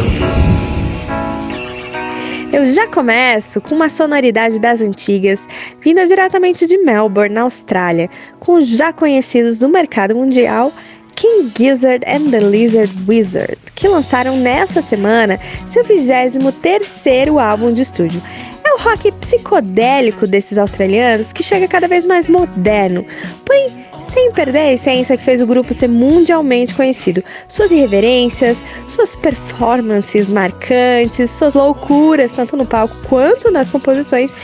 Eu já começo com uma sonoridade das antigas, vinda diretamente de Melbourne, na Austrália, com os já conhecidos do mercado mundial King Gizzard and the Lizard Wizard, que lançaram nesta semana seu 23º álbum de estúdio. É o rock psicodélico desses australianos que chega cada vez mais moderno, porém sem perder a essência que fez o grupo ser mundialmente conhecido. Suas irreverências, suas performances marcantes, suas loucuras, tanto no palco quanto nas composições,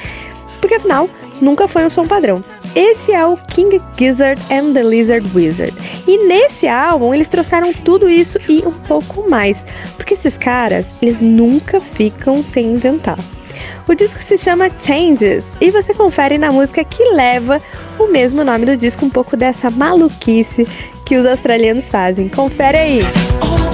porque afinal nunca foi um som padrão. Esse é o King Gizzard and the Lizard Wizard. E nesse álbum eles trouxeram tudo isso e um pouco mais, porque esses caras, eles nunca ficam sem inventar. O disco se chama Changes e você confere na música que leva o mesmo nome do disco, um pouco dessa maluquice que os australianos fazem. Confere aí! What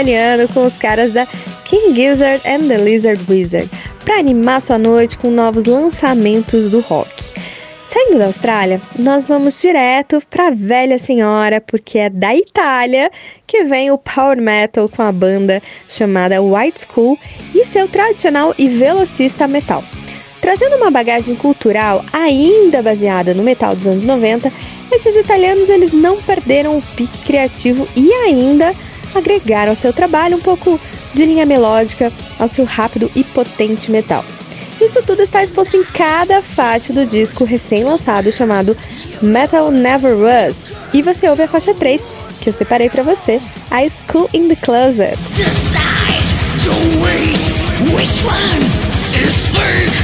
australiano com os caras da King Gizzard and the Lizard Wizard, para animar sua noite com novos lançamentos do rock. Saindo da Austrália, nós vamos direto para a velha senhora, porque é da Itália que vem o power metal com a banda chamada White School e seu tradicional e velocista metal. Trazendo uma bagagem cultural ainda baseada no metal dos anos 90, esses italianos eles não perderam o pique criativo e ainda agregar ao seu trabalho um pouco de linha melódica ao seu rápido e potente metal. Isso tudo está exposto em cada faixa do disco recém-lançado chamado Metal Never Was. E você ouve a faixa 3, que eu separei para você, a School in the Closet. Decide,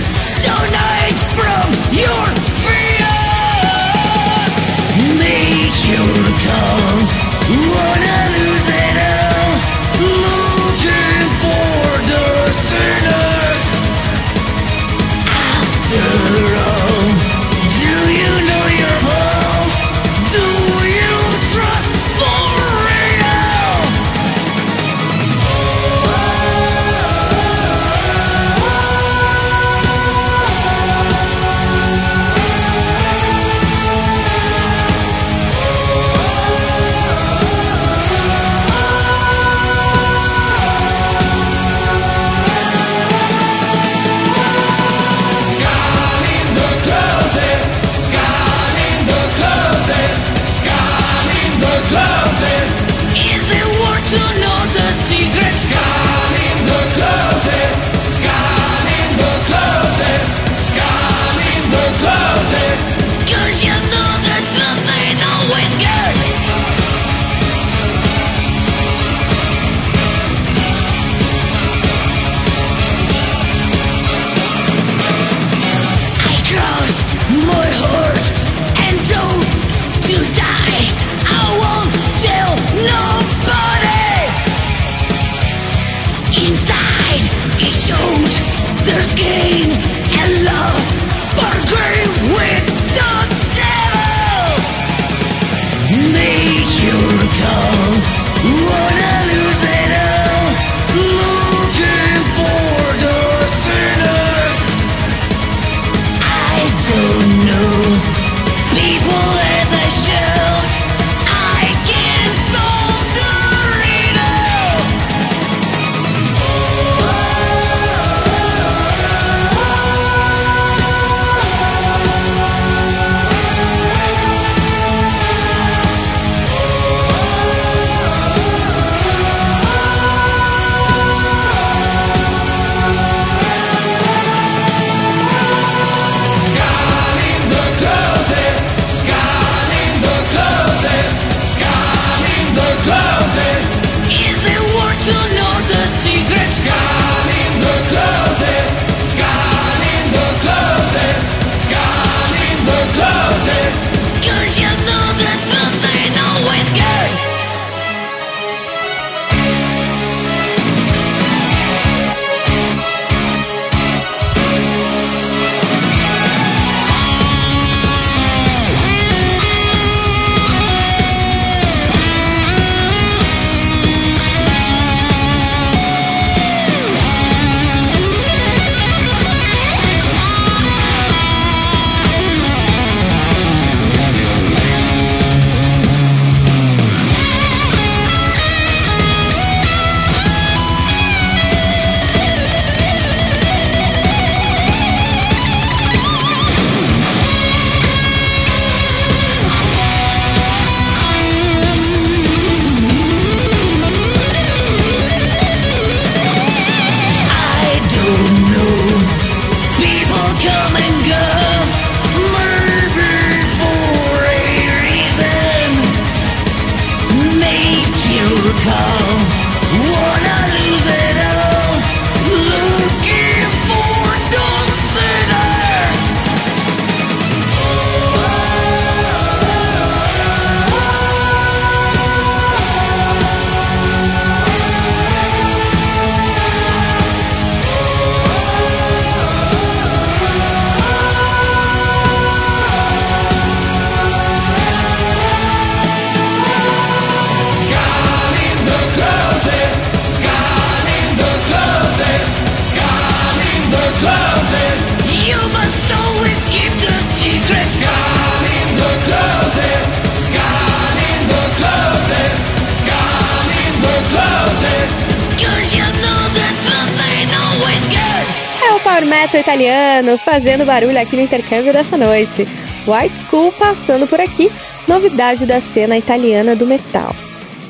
Power Metal italiano fazendo barulho aqui no intercâmbio dessa noite. White School passando por aqui, novidade da cena italiana do metal.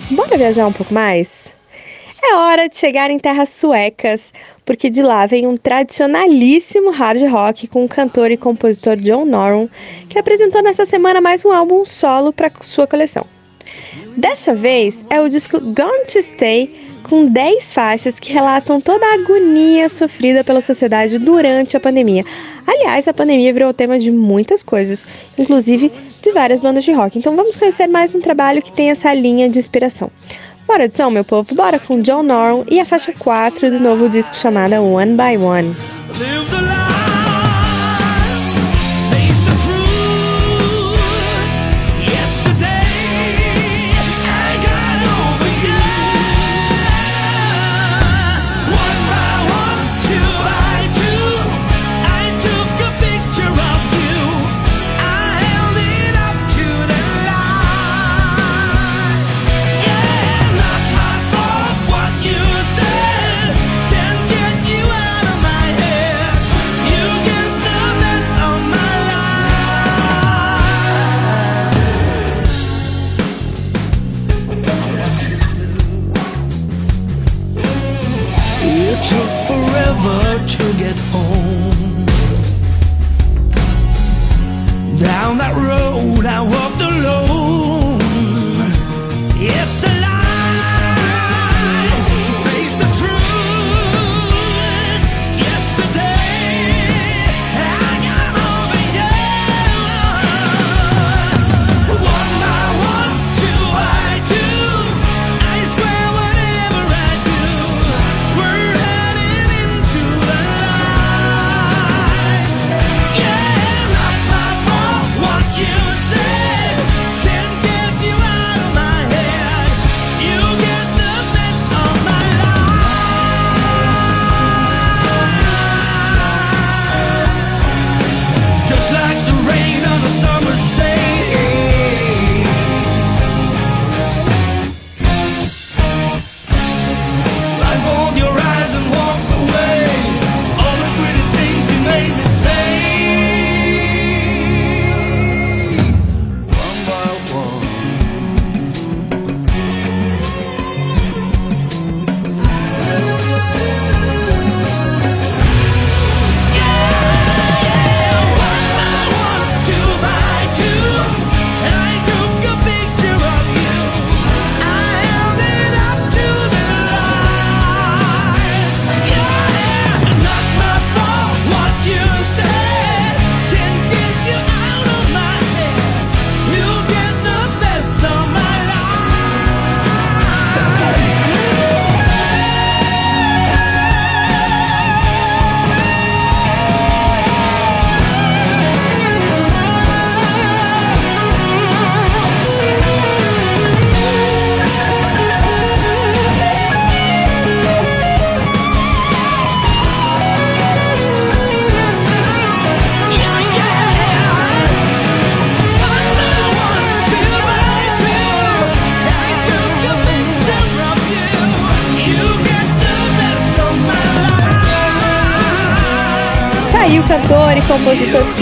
Bora viajar um pouco mais? É hora de chegar em terras suecas, porque de lá vem um tradicionalíssimo hard rock com o cantor e compositor John Norum, que apresentou nessa semana mais um álbum solo para sua coleção. Dessa vez é o disco Gone to Stay com 10 faixas que relatam toda a agonia sofrida pela sociedade durante a pandemia. Aliás, a pandemia virou tema de muitas coisas, inclusive de várias bandas de rock. Então vamos conhecer mais um trabalho que tem essa linha de inspiração. Bora de som, meu povo? Bora com John Norum e a faixa 4 do novo disco chamada One by One. Down that road. I walked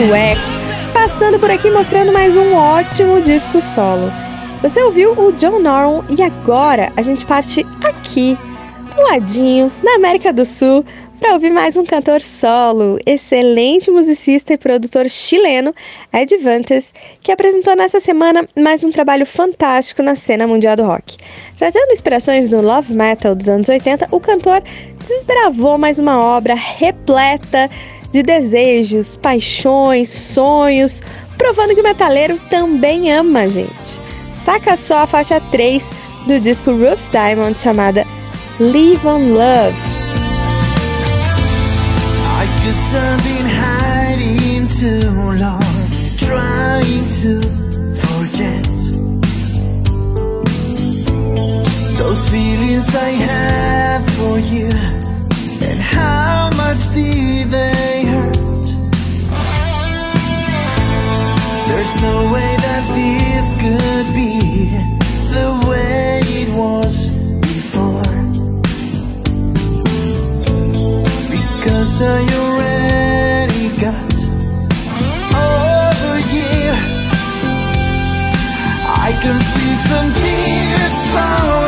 sueco, passando por aqui mostrando mais um ótimo disco solo. Você ouviu o John Norum e agora a gente parte aqui, pro ladinho, na América do Sul, para ouvir mais um cantor solo, excelente musicista e produtor chileno, Ed Vantes, que apresentou nessa semana mais um trabalho fantástico na cena mundial do rock. Trazendo inspirações do love metal dos anos 80, o cantor desbravou mais uma obra repleta de desejos, paixões, sonhos, provando que o metaleiro também ama gente. Saca só a faixa 3 do disco Roof Diamond chamada Live on Love. I guess I've been hiding too long, trying to forget those feelings I had for you, and how much did they no way that this could be the way it was before. Because I already got over you. I can see some tears falling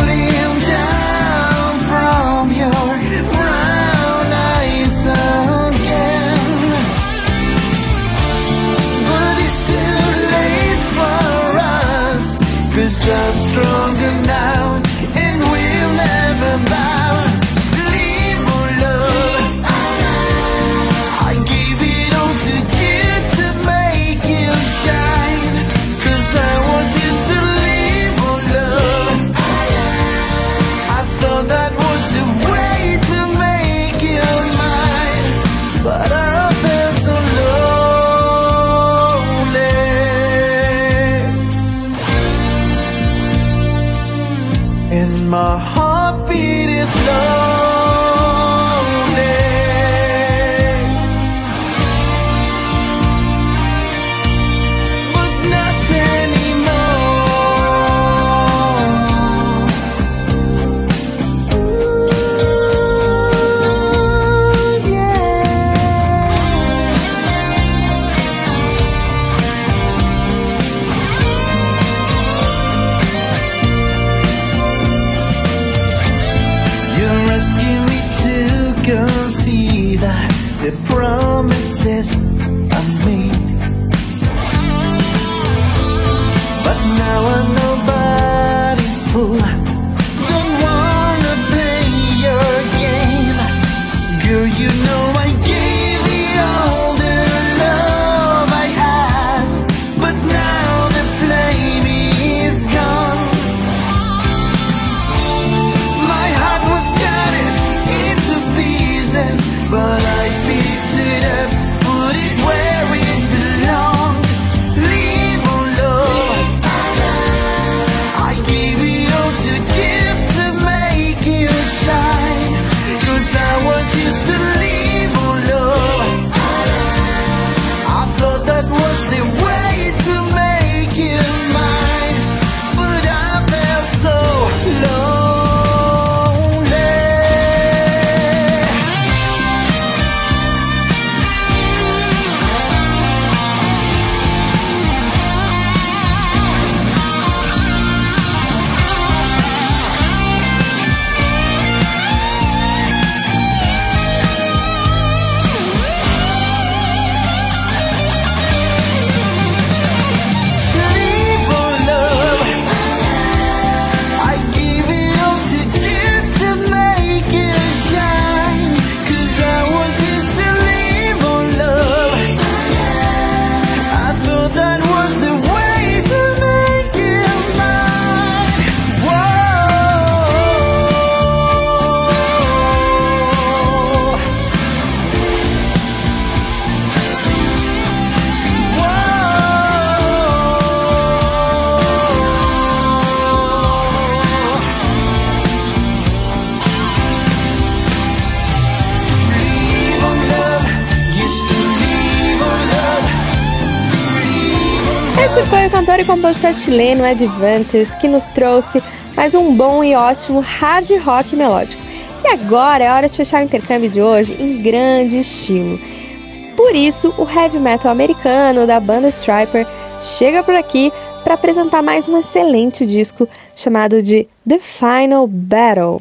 home. Compositor chileno Ed Vantes que nos trouxe mais um bom e ótimo hard rock melódico. E agora é hora de fechar o intercâmbio de hoje em grande estilo. Por isso, o heavy metal americano da banda Striper chega por aqui para apresentar mais um excelente disco chamado de The Final Battle.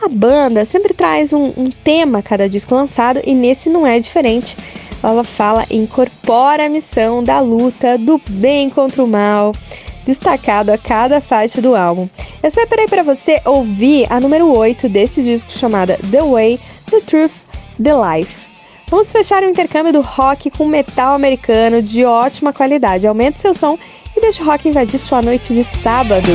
A banda sempre traz um, um tema a cada disco lançado e nesse não é diferente. Ela fala incorpora a missão da luta do bem contra o mal, destacado a cada faixa do álbum. Eu separei para você ouvir a número 8 desse disco chamada The Way, The Truth, The Life. Vamos fechar o intercâmbio do rock com metal americano de ótima qualidade. Aumente seu som e deixe o rock invadir sua noite de sábado.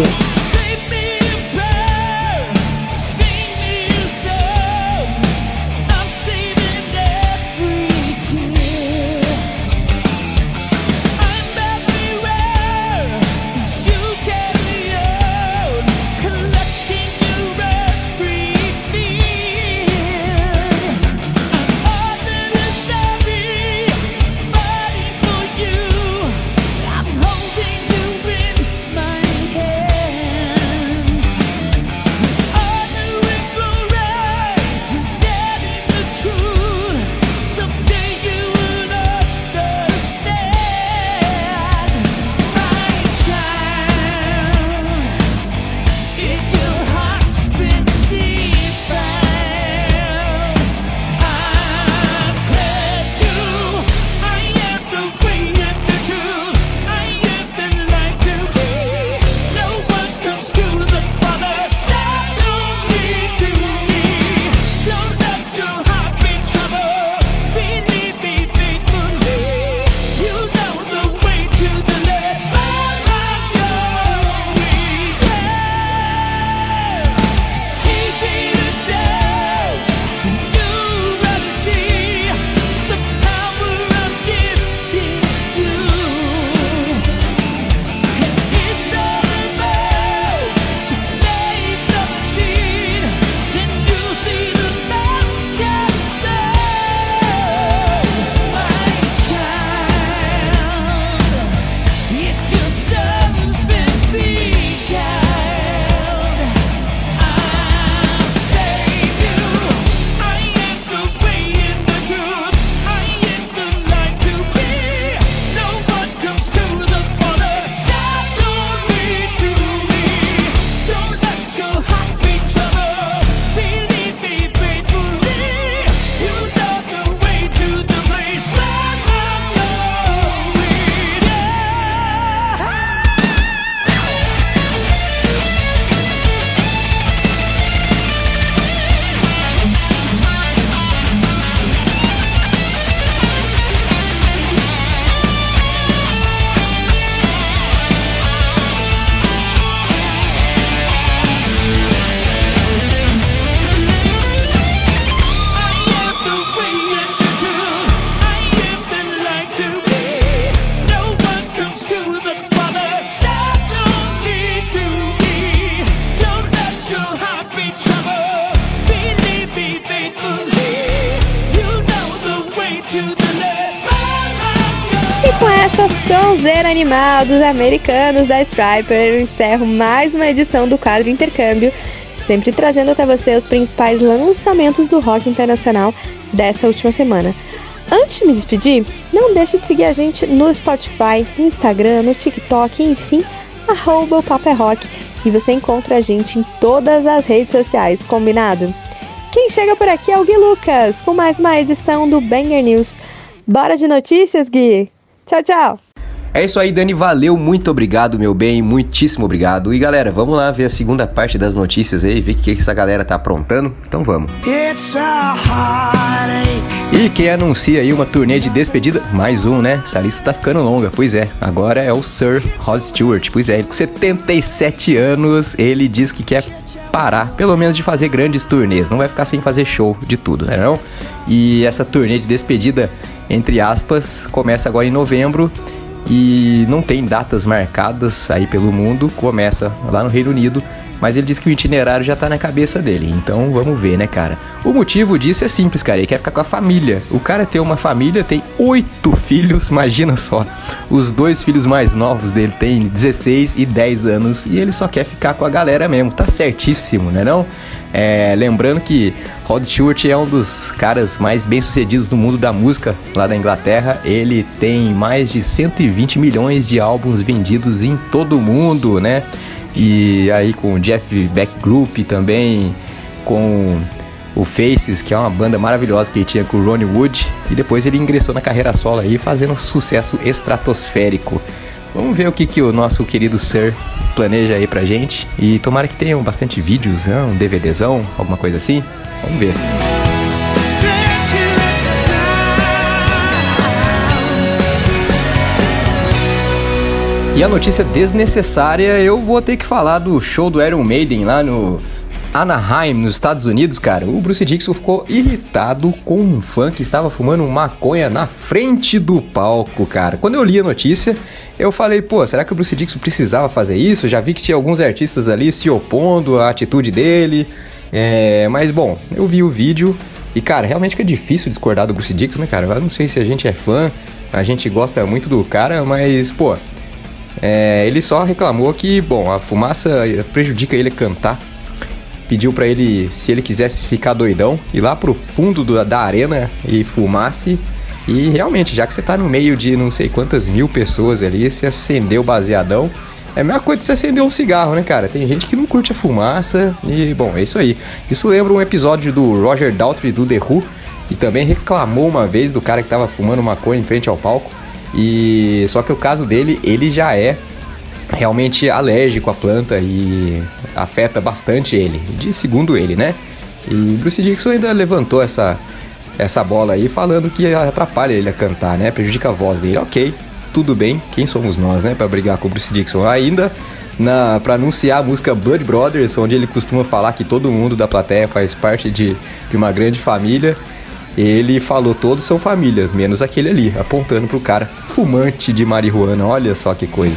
Dos americanos da Striper, eu encerro mais uma edição do quadro Intercâmbio, sempre trazendo até você os principais lançamentos do rock internacional dessa última semana. Antes de me despedir, não deixe de seguir a gente no Spotify, no Instagram, no TikTok, enfim, arroba o Papo é Rock. E você encontra a gente em todas as redes sociais, combinado? Quem chega por aqui é o Gui Lucas, com mais uma edição do Banger News. Bora de notícias, Gui? Tchau, tchau! É isso aí, Dani. Valeu, muito obrigado, meu bem. Muitíssimo obrigado. E galera, vamos lá ver a segunda parte das notícias aí, ver o que essa galera tá aprontando. Então vamos. E quem anuncia aí uma turnê de despedida, mais um, né? Essa lista tá ficando longa. Pois é, agora é o Sir Rod Stewart. Pois é, ele com 77 anos, ele diz que quer parar, pelo menos de fazer grandes turnês. Não vai ficar sem fazer show de tudo, né não? E essa turnê de despedida, entre aspas, começa agora em novembro e não tem datas marcadas aí pelo mundo, começa lá no Reino Unido, mas ele diz que o itinerário já tá na cabeça dele, então vamos ver, né, cara? O motivo disso é simples, cara, ele quer ficar com a família. O cara tem uma família, tem oito filhos, imagina só. Os dois filhos mais novos dele têm 16 e 10 anos e ele só quer ficar com a galera mesmo, tá certíssimo, né não? É, lembrando que Rod Stewart é um dos caras mais bem-sucedidos do mundo da música lá da Inglaterra. Ele tem mais de 120 milhões de álbuns vendidos em todo o mundo, né? E aí com o Jeff Beck Group também, com o Faces, que é uma banda maravilhosa que ele tinha com o Ronnie Wood. E depois ele ingressou na carreira solo aí, fazendo um sucesso estratosférico. Vamos ver o que, que o nosso querido Sir planeja aí pra gente. E tomara que tenham bastante vídeos, né? um DVDzão, alguma coisa assim. Vamos ver. E a notícia desnecessária, eu vou ter que falar do show do Iron Maiden lá no Anaheim, nos Estados Unidos, cara. O Bruce Dixon ficou irritado com um fã que estava fumando maconha na frente do palco, cara. Quando eu li a notícia, eu falei, pô, será que o Bruce Dixon precisava fazer isso? Já vi que tinha alguns artistas ali se opondo à atitude dele. É, mas bom, eu vi o vídeo e, cara, realmente que é difícil discordar do Bruce Dixon, né, cara? Eu não sei se a gente é fã, a gente gosta muito do cara, mas, pô, é, ele só reclamou que, bom, a fumaça prejudica ele cantar. Pediu para ele, se ele quisesse ficar doidão, ir lá pro fundo do, da arena e fumasse. E realmente, já que você tá no meio de não sei quantas mil pessoas ali, se acendeu baseadão. É a mesma coisa de você acender um cigarro, né, cara? Tem gente que não curte a fumaça e, bom, é isso aí. Isso lembra um episódio do Roger Daltrey do The Who, que também reclamou uma vez do cara que tava fumando maconha em frente ao palco. E só que o caso dele, ele já é realmente alérgico à planta e afeta bastante ele, de segundo ele, né? E Bruce Dixon ainda levantou essa essa bola aí falando que atrapalha ele a cantar, né? Prejudica a voz dele. OK, tudo bem. Quem somos nós, né, para brigar com o Bruce Dixon? Ainda na para anunciar a música Blood Brothers, onde ele costuma falar que todo mundo da plateia faz parte de, de uma grande família. Ele falou todos são família, menos aquele ali, apontando pro cara fumante de marihuana. Olha só que coisa.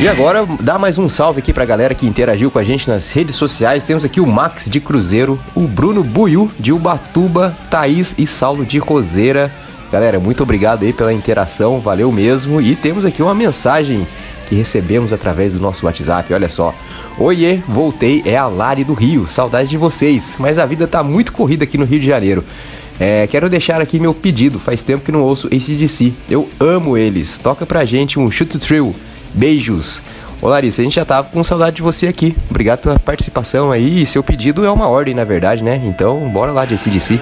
E agora, dá mais um salve aqui pra galera que interagiu com a gente nas redes sociais. Temos aqui o Max de Cruzeiro, o Bruno Buiu de Ubatuba, Thaís e Saulo de Roseira. Galera, muito obrigado aí pela interação, valeu mesmo. E temos aqui uma mensagem que recebemos através do nosso WhatsApp, olha só. Oiê, voltei, é a Lari do Rio, saudade de vocês, mas a vida tá muito corrida aqui no Rio de Janeiro. É, quero deixar aqui meu pedido, faz tempo que não ouço ACDC, eu amo eles. Toca pra gente um Shoot Thrill, beijos. Ô Larissa, a gente já tava com saudade de você aqui, obrigado pela participação aí, seu pedido é uma ordem na verdade, né? Então bora lá de ACDC.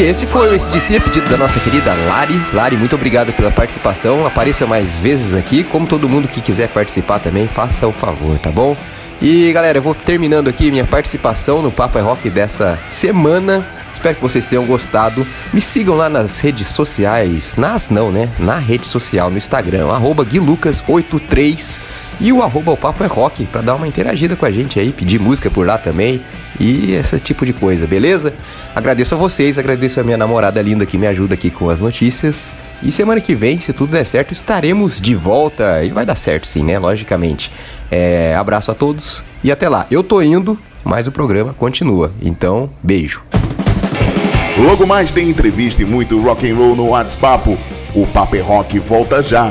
E esse foi o SDC, a pedido da nossa querida Lari. Lari, muito obrigado pela participação. Apareça mais vezes aqui. Como todo mundo que quiser participar também, faça o favor, tá bom? E galera, eu vou terminando aqui minha participação no Papo é Rock dessa semana. Espero que vocês tenham gostado. Me sigam lá nas redes sociais. Nas não, né? Na rede social, no Instagram, arroba guilucas83 e o arroba o Papo é Rock, pra dar uma interagida com a gente aí, pedir música por lá também e esse tipo de coisa, beleza? Agradeço a vocês, agradeço a minha namorada linda que me ajuda aqui com as notícias. E semana que vem, se tudo der certo, estaremos de volta. E vai dar certo sim, né? Logicamente. É, abraço a todos e até lá. Eu tô indo, mas o programa continua. Então, beijo. Logo mais tem entrevista e muito rock and roll no WhatsApp. O Papo é Rock volta já.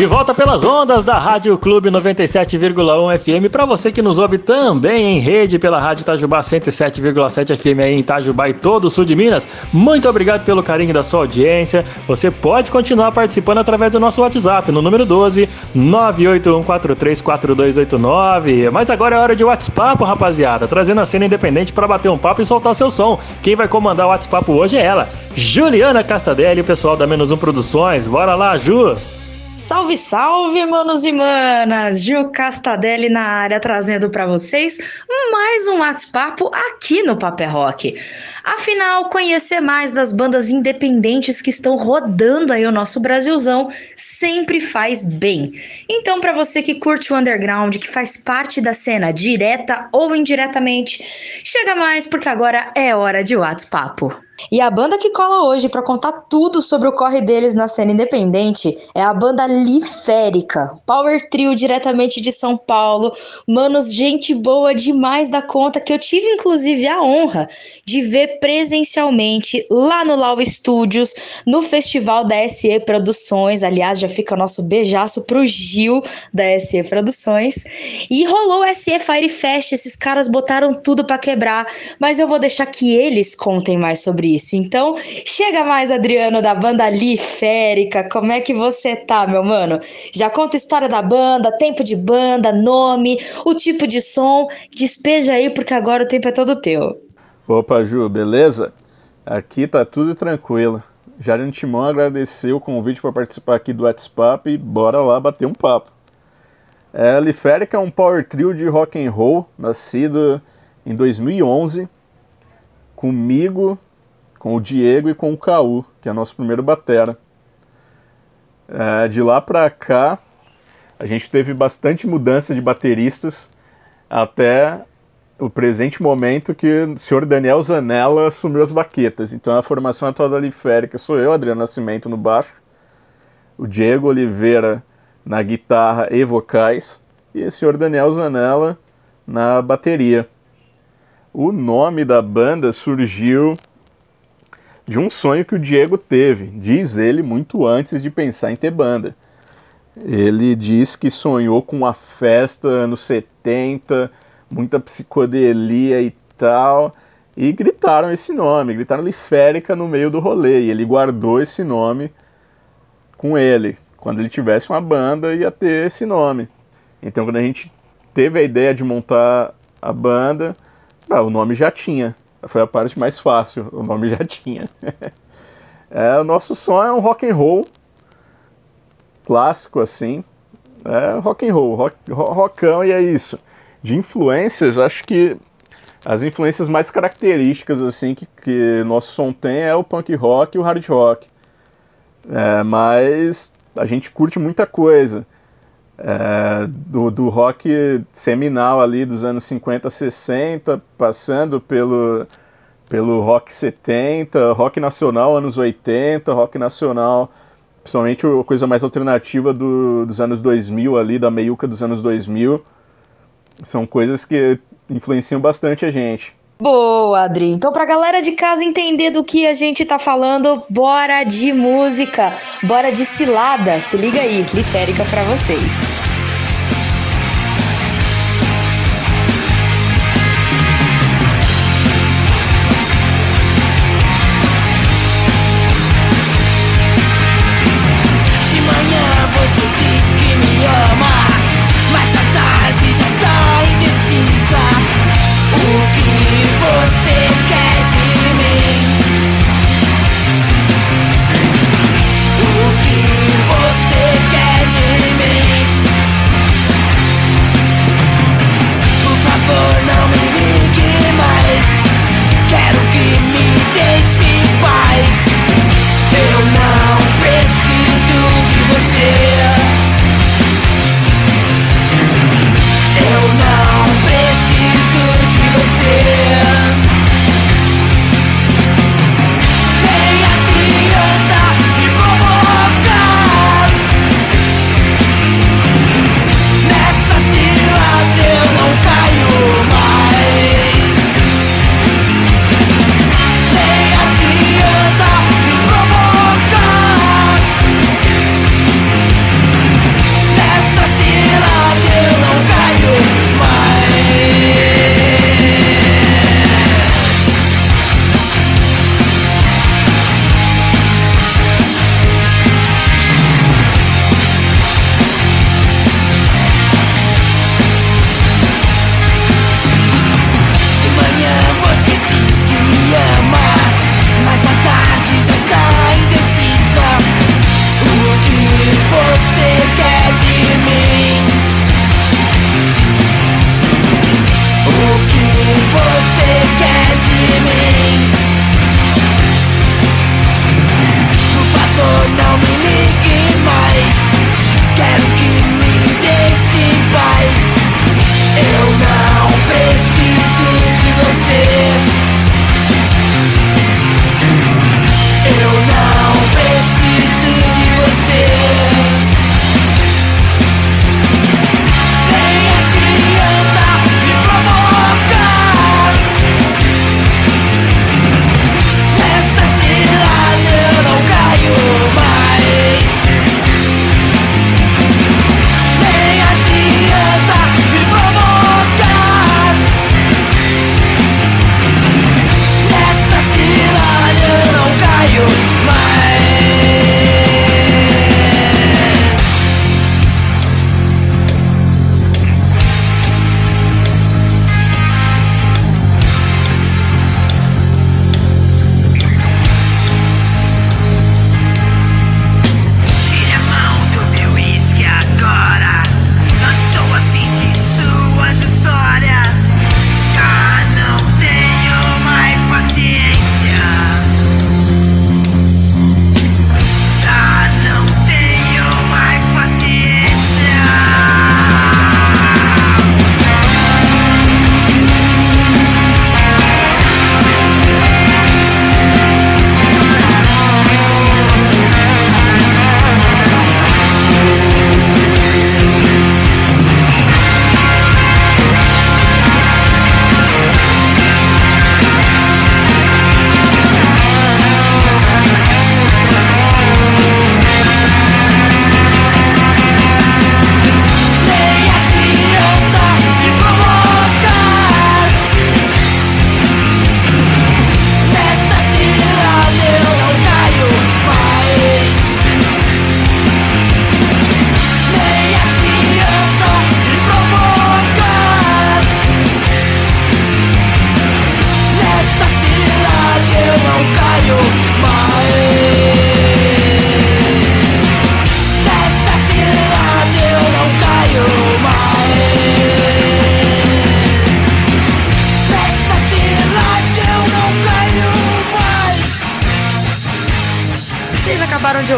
De volta pelas ondas da Rádio Clube 97,1 FM. Para você que nos ouve também em rede pela Rádio Itajubá 107,7 FM aí em Itajubá e todo o sul de Minas. Muito obrigado pelo carinho da sua audiência. Você pode continuar participando através do nosso WhatsApp no número 12 981434289. Mas agora é hora de WhatsApp, rapaziada, trazendo a cena independente para bater um papo e soltar seu som. Quem vai comandar o WhatsApp hoje é ela, Juliana Castadelli, o pessoal da Menos Um Produções. Bora lá, Ju! Salve, salve, manos e manas! Gil Castadelli na área trazendo para vocês mais um WhatsApp aqui no Papel Rock. Afinal, conhecer mais das bandas independentes que estão rodando aí o nosso Brasilzão sempre faz bem. Então, para você que curte o underground, que faz parte da cena direta ou indiretamente, chega mais porque agora é hora de WhatsApp. E a banda que cola hoje para contar tudo sobre o corre deles na cena independente é a banda Liférica, Power Trio diretamente de São Paulo. Manos, gente boa demais da conta que eu tive inclusive a honra de ver presencialmente lá no Lau Studios, no festival da SE Produções. Aliás, já fica nosso beijaço pro Gil da SE Produções. E rolou o SE Fire Fest, esses caras botaram tudo para quebrar, mas eu vou deixar que eles contem mais sobre Então, chega mais, Adriano, da banda Liférica. Como é que você tá, meu mano? Já conta a história da banda, tempo de banda, nome, o tipo de som. Despeja aí, porque agora o tempo é todo teu. Opa, Ju, beleza? Aqui tá tudo tranquilo. Já de antemão agradecer o convite para participar aqui do WhatsApp e bora lá bater um papo. É, Liférica é um power trio de rock and roll, nascido em 2011, comigo, com o Diego e com o Caú, que é nosso primeiro batera. É, de lá pra cá, a gente teve bastante mudança de bateristas até o presente momento que o senhor Daniel Zanella assumiu as baquetas. Então a formação atual da Liférica sou eu, Adriano Nascimento no baixo, o Diego Oliveira na guitarra e vocais e o senhor Daniel Zanella na bateria. O nome da banda surgiu de um sonho que o Diego teve, diz ele, muito antes de pensar em ter banda. Ele diz que sonhou com uma festa anos 70, muita psicodelia e tal, e gritaram esse nome, gritaram Liférica no meio do rolê, e ele guardou esse nome com ele. Quando ele tivesse uma banda, ia ter esse nome. Então, quando a gente teve a ideia de montar a banda, ah, o nome já tinha. Foi a parte mais fácil, o nome já tinha. é, o nosso som é um rock and roll clássico assim, é rock and roll, rock, rockão e é isso. De influências, acho que as influências mais características assim que, que nosso som tem é o punk rock e o hard rock. É, mas a gente curte muita coisa. É, do, do rock seminal ali dos anos 50, 60, passando pelo, pelo rock 70, rock nacional anos 80, rock nacional, principalmente a coisa mais alternativa do, dos anos 2000 ali, da meiuca dos anos 2000, são coisas que influenciam bastante a gente. Boa, Adri. Então, pra galera de casa entender do que a gente tá falando, bora de música, bora de cilada. Se liga aí, Liférica pra vocês.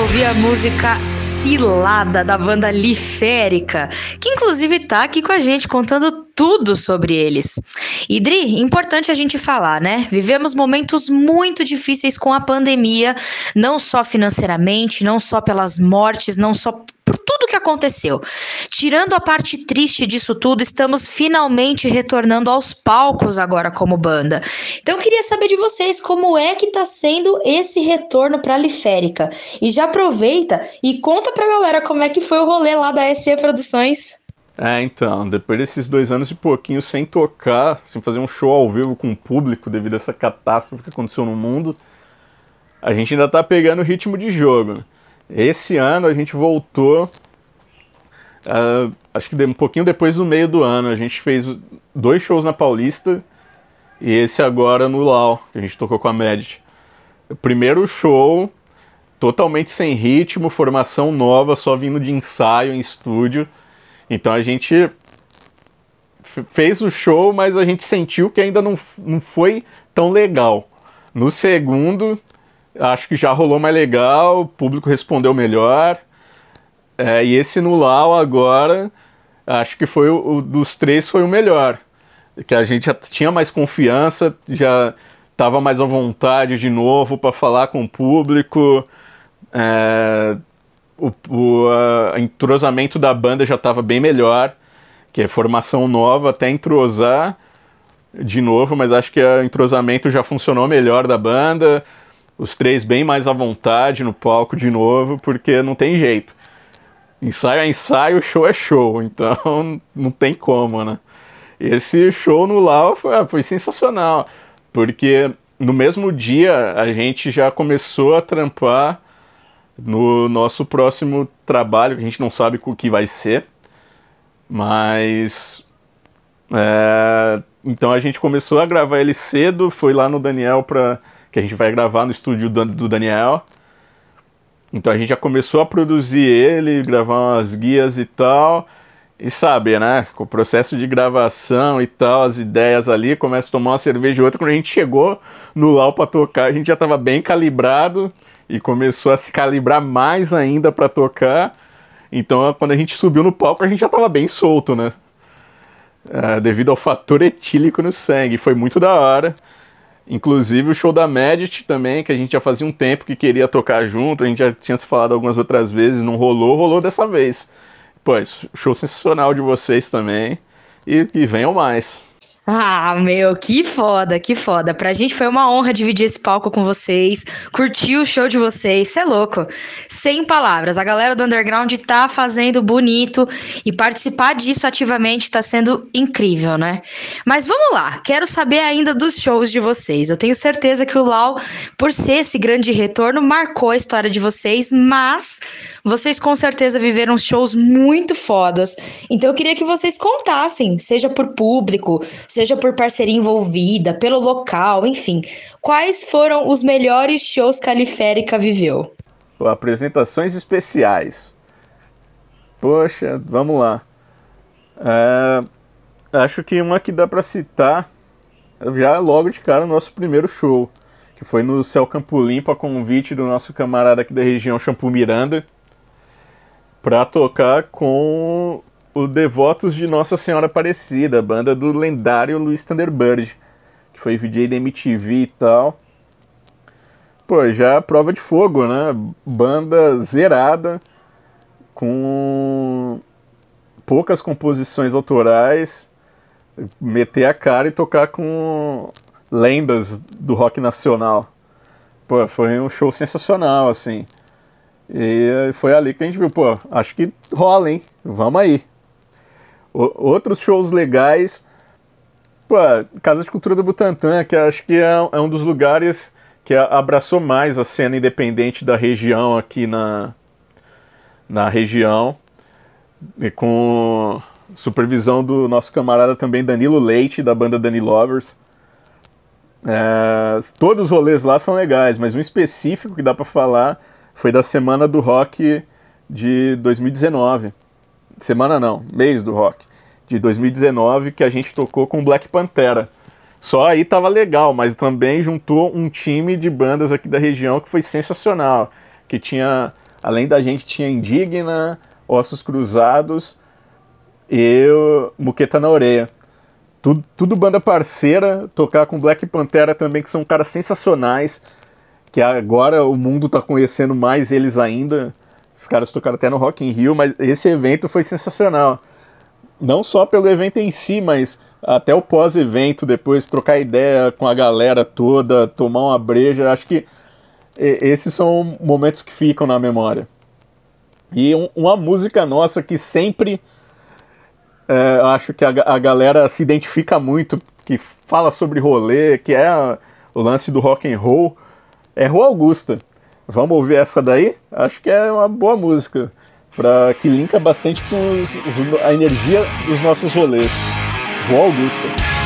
Ouvir a música Cilada da banda Liférica, que inclusive tá aqui com a gente contando tudo sobre eles. E Dri, importante a gente falar, né? Vivemos momentos muito difíceis com a pandemia, não só financeiramente, não só pelas mortes, não só por tudo aconteceu. Tirando a parte triste disso tudo, estamos finalmente retornando aos palcos agora como banda. Então queria saber de vocês como é que tá sendo esse retorno para Liférica. E já aproveita e conta pra galera como é que foi o rolê lá da SE Produções. É, então, depois desses dois anos e pouquinho sem tocar, sem fazer um show ao vivo com o público devido a essa catástrofe que aconteceu no mundo, a gente ainda tá pegando o ritmo de jogo. Esse ano a gente voltou, uh, acho que um pouquinho depois do meio do ano, a gente fez dois shows na Paulista e esse agora no Lau, que a gente tocou com a. O primeiro show, totalmente sem ritmo, formação nova, só vindo de ensaio em estúdio. Então a gente fez o show, mas a gente sentiu que ainda não, não foi tão legal. No segundo, acho que já rolou mais legal, o público respondeu melhor. É, e esse no Lau agora, acho que foi o, o, dos três foi o melhor. Que a gente já tinha mais confiança, já estava mais à vontade de novo para falar com o público. É, o, o a, entrosamento da banda já estava bem melhor, que é formação nova, até entrosar de novo, mas acho que o entrosamento já funcionou melhor da banda os três bem mais à vontade no palco de novo, porque não tem jeito. Ensaio é ensaio, show é show, então não tem como, né? Esse show no Lau foi, ah, foi sensacional, porque no mesmo dia a gente já começou a trampar no nosso próximo trabalho, que a gente não sabe o que vai ser, mas. É, então a gente começou a gravar ele cedo, foi lá no Daniel para que a gente vai gravar no estúdio do Daniel. Então a gente já começou a produzir ele, gravar umas guias e tal. E sabe, né? Com o processo de gravação e tal, as ideias ali, começa a tomar uma cerveja e outra. Quando a gente chegou no Lau para tocar, a gente já estava bem calibrado e começou a se calibrar mais ainda para tocar. Então, quando a gente subiu no palco, a gente já estava bem solto, né? É, devido ao fator etílico no sangue. Foi muito da hora. Inclusive o show da Medit também, que a gente já fazia um tempo que queria tocar junto, a gente já tinha se falado algumas outras vezes, não rolou, rolou dessa vez. Pois, show sensacional de vocês também. E, e venham mais. Ah, meu, que foda, que foda. Pra gente foi uma honra dividir esse palco com vocês, curtir o show de vocês, cê é louco. Sem palavras, a galera do Underground tá fazendo bonito e participar disso ativamente tá sendo incrível, né? Mas vamos lá, quero saber ainda dos shows de vocês. Eu tenho certeza que o Lau, por ser esse grande retorno, marcou a história de vocês, mas vocês com certeza viveram shows muito fodas. Então eu queria que vocês contassem, seja por público, seja por parceria envolvida, pelo local, enfim. Quais foram os melhores shows que a Liférica viveu? Apresentações especiais. Poxa, vamos lá. É, acho que uma que dá para citar já logo de cara o nosso primeiro show, que foi no Céu Campo Limpo a convite do nosso camarada aqui da região Shampoo Miranda para tocar com o Devotos de Nossa Senhora Aparecida, banda do lendário Luiz Thunderbird, que foi VJ da MTV e tal. Pô, já prova de fogo, né? Banda zerada, com poucas composições autorais, meter a cara e tocar com lendas do rock nacional. Pô, foi um show sensacional, assim. E foi ali que a gente viu, pô, acho que rola, hein? Vamos aí. O, outros shows legais. Pô, Casa de Cultura do Butantã, que acho que é, é um dos lugares que abraçou mais a cena independente da região aqui na, na região. E com supervisão do nosso camarada também Danilo Leite, da banda Dani Lovers. É, todos os rolês lá são legais, mas um específico que dá para falar foi da Semana do Rock de 2019 semana não, mês do rock, de 2019, que a gente tocou com Black Pantera. Só aí tava legal, mas também juntou um time de bandas aqui da região que foi sensacional. que tinha, além da gente, tinha Indigna, Ossos Cruzados e Muqueta na Orelha. Tudo, tudo banda parceira, tocar com Black Pantera também, que são caras sensacionais, que agora o mundo tá conhecendo mais eles ainda. Os caras tocaram até no Rock in Rio, mas esse evento foi sensacional. Não só pelo evento em si, mas até o pós-evento, depois trocar ideia com a galera toda, tomar uma breja, acho que esses são momentos que ficam na memória. E um, uma música nossa que sempre é, acho que a, a, galera se identifica muito, que fala sobre rolê, que é o lance do rock and roll, é Rua Augusta. Vamos ouvir essa daí? Acho que é uma boa música, pra, que linka bastante com os, a energia dos nossos rolês. Rua Augusta.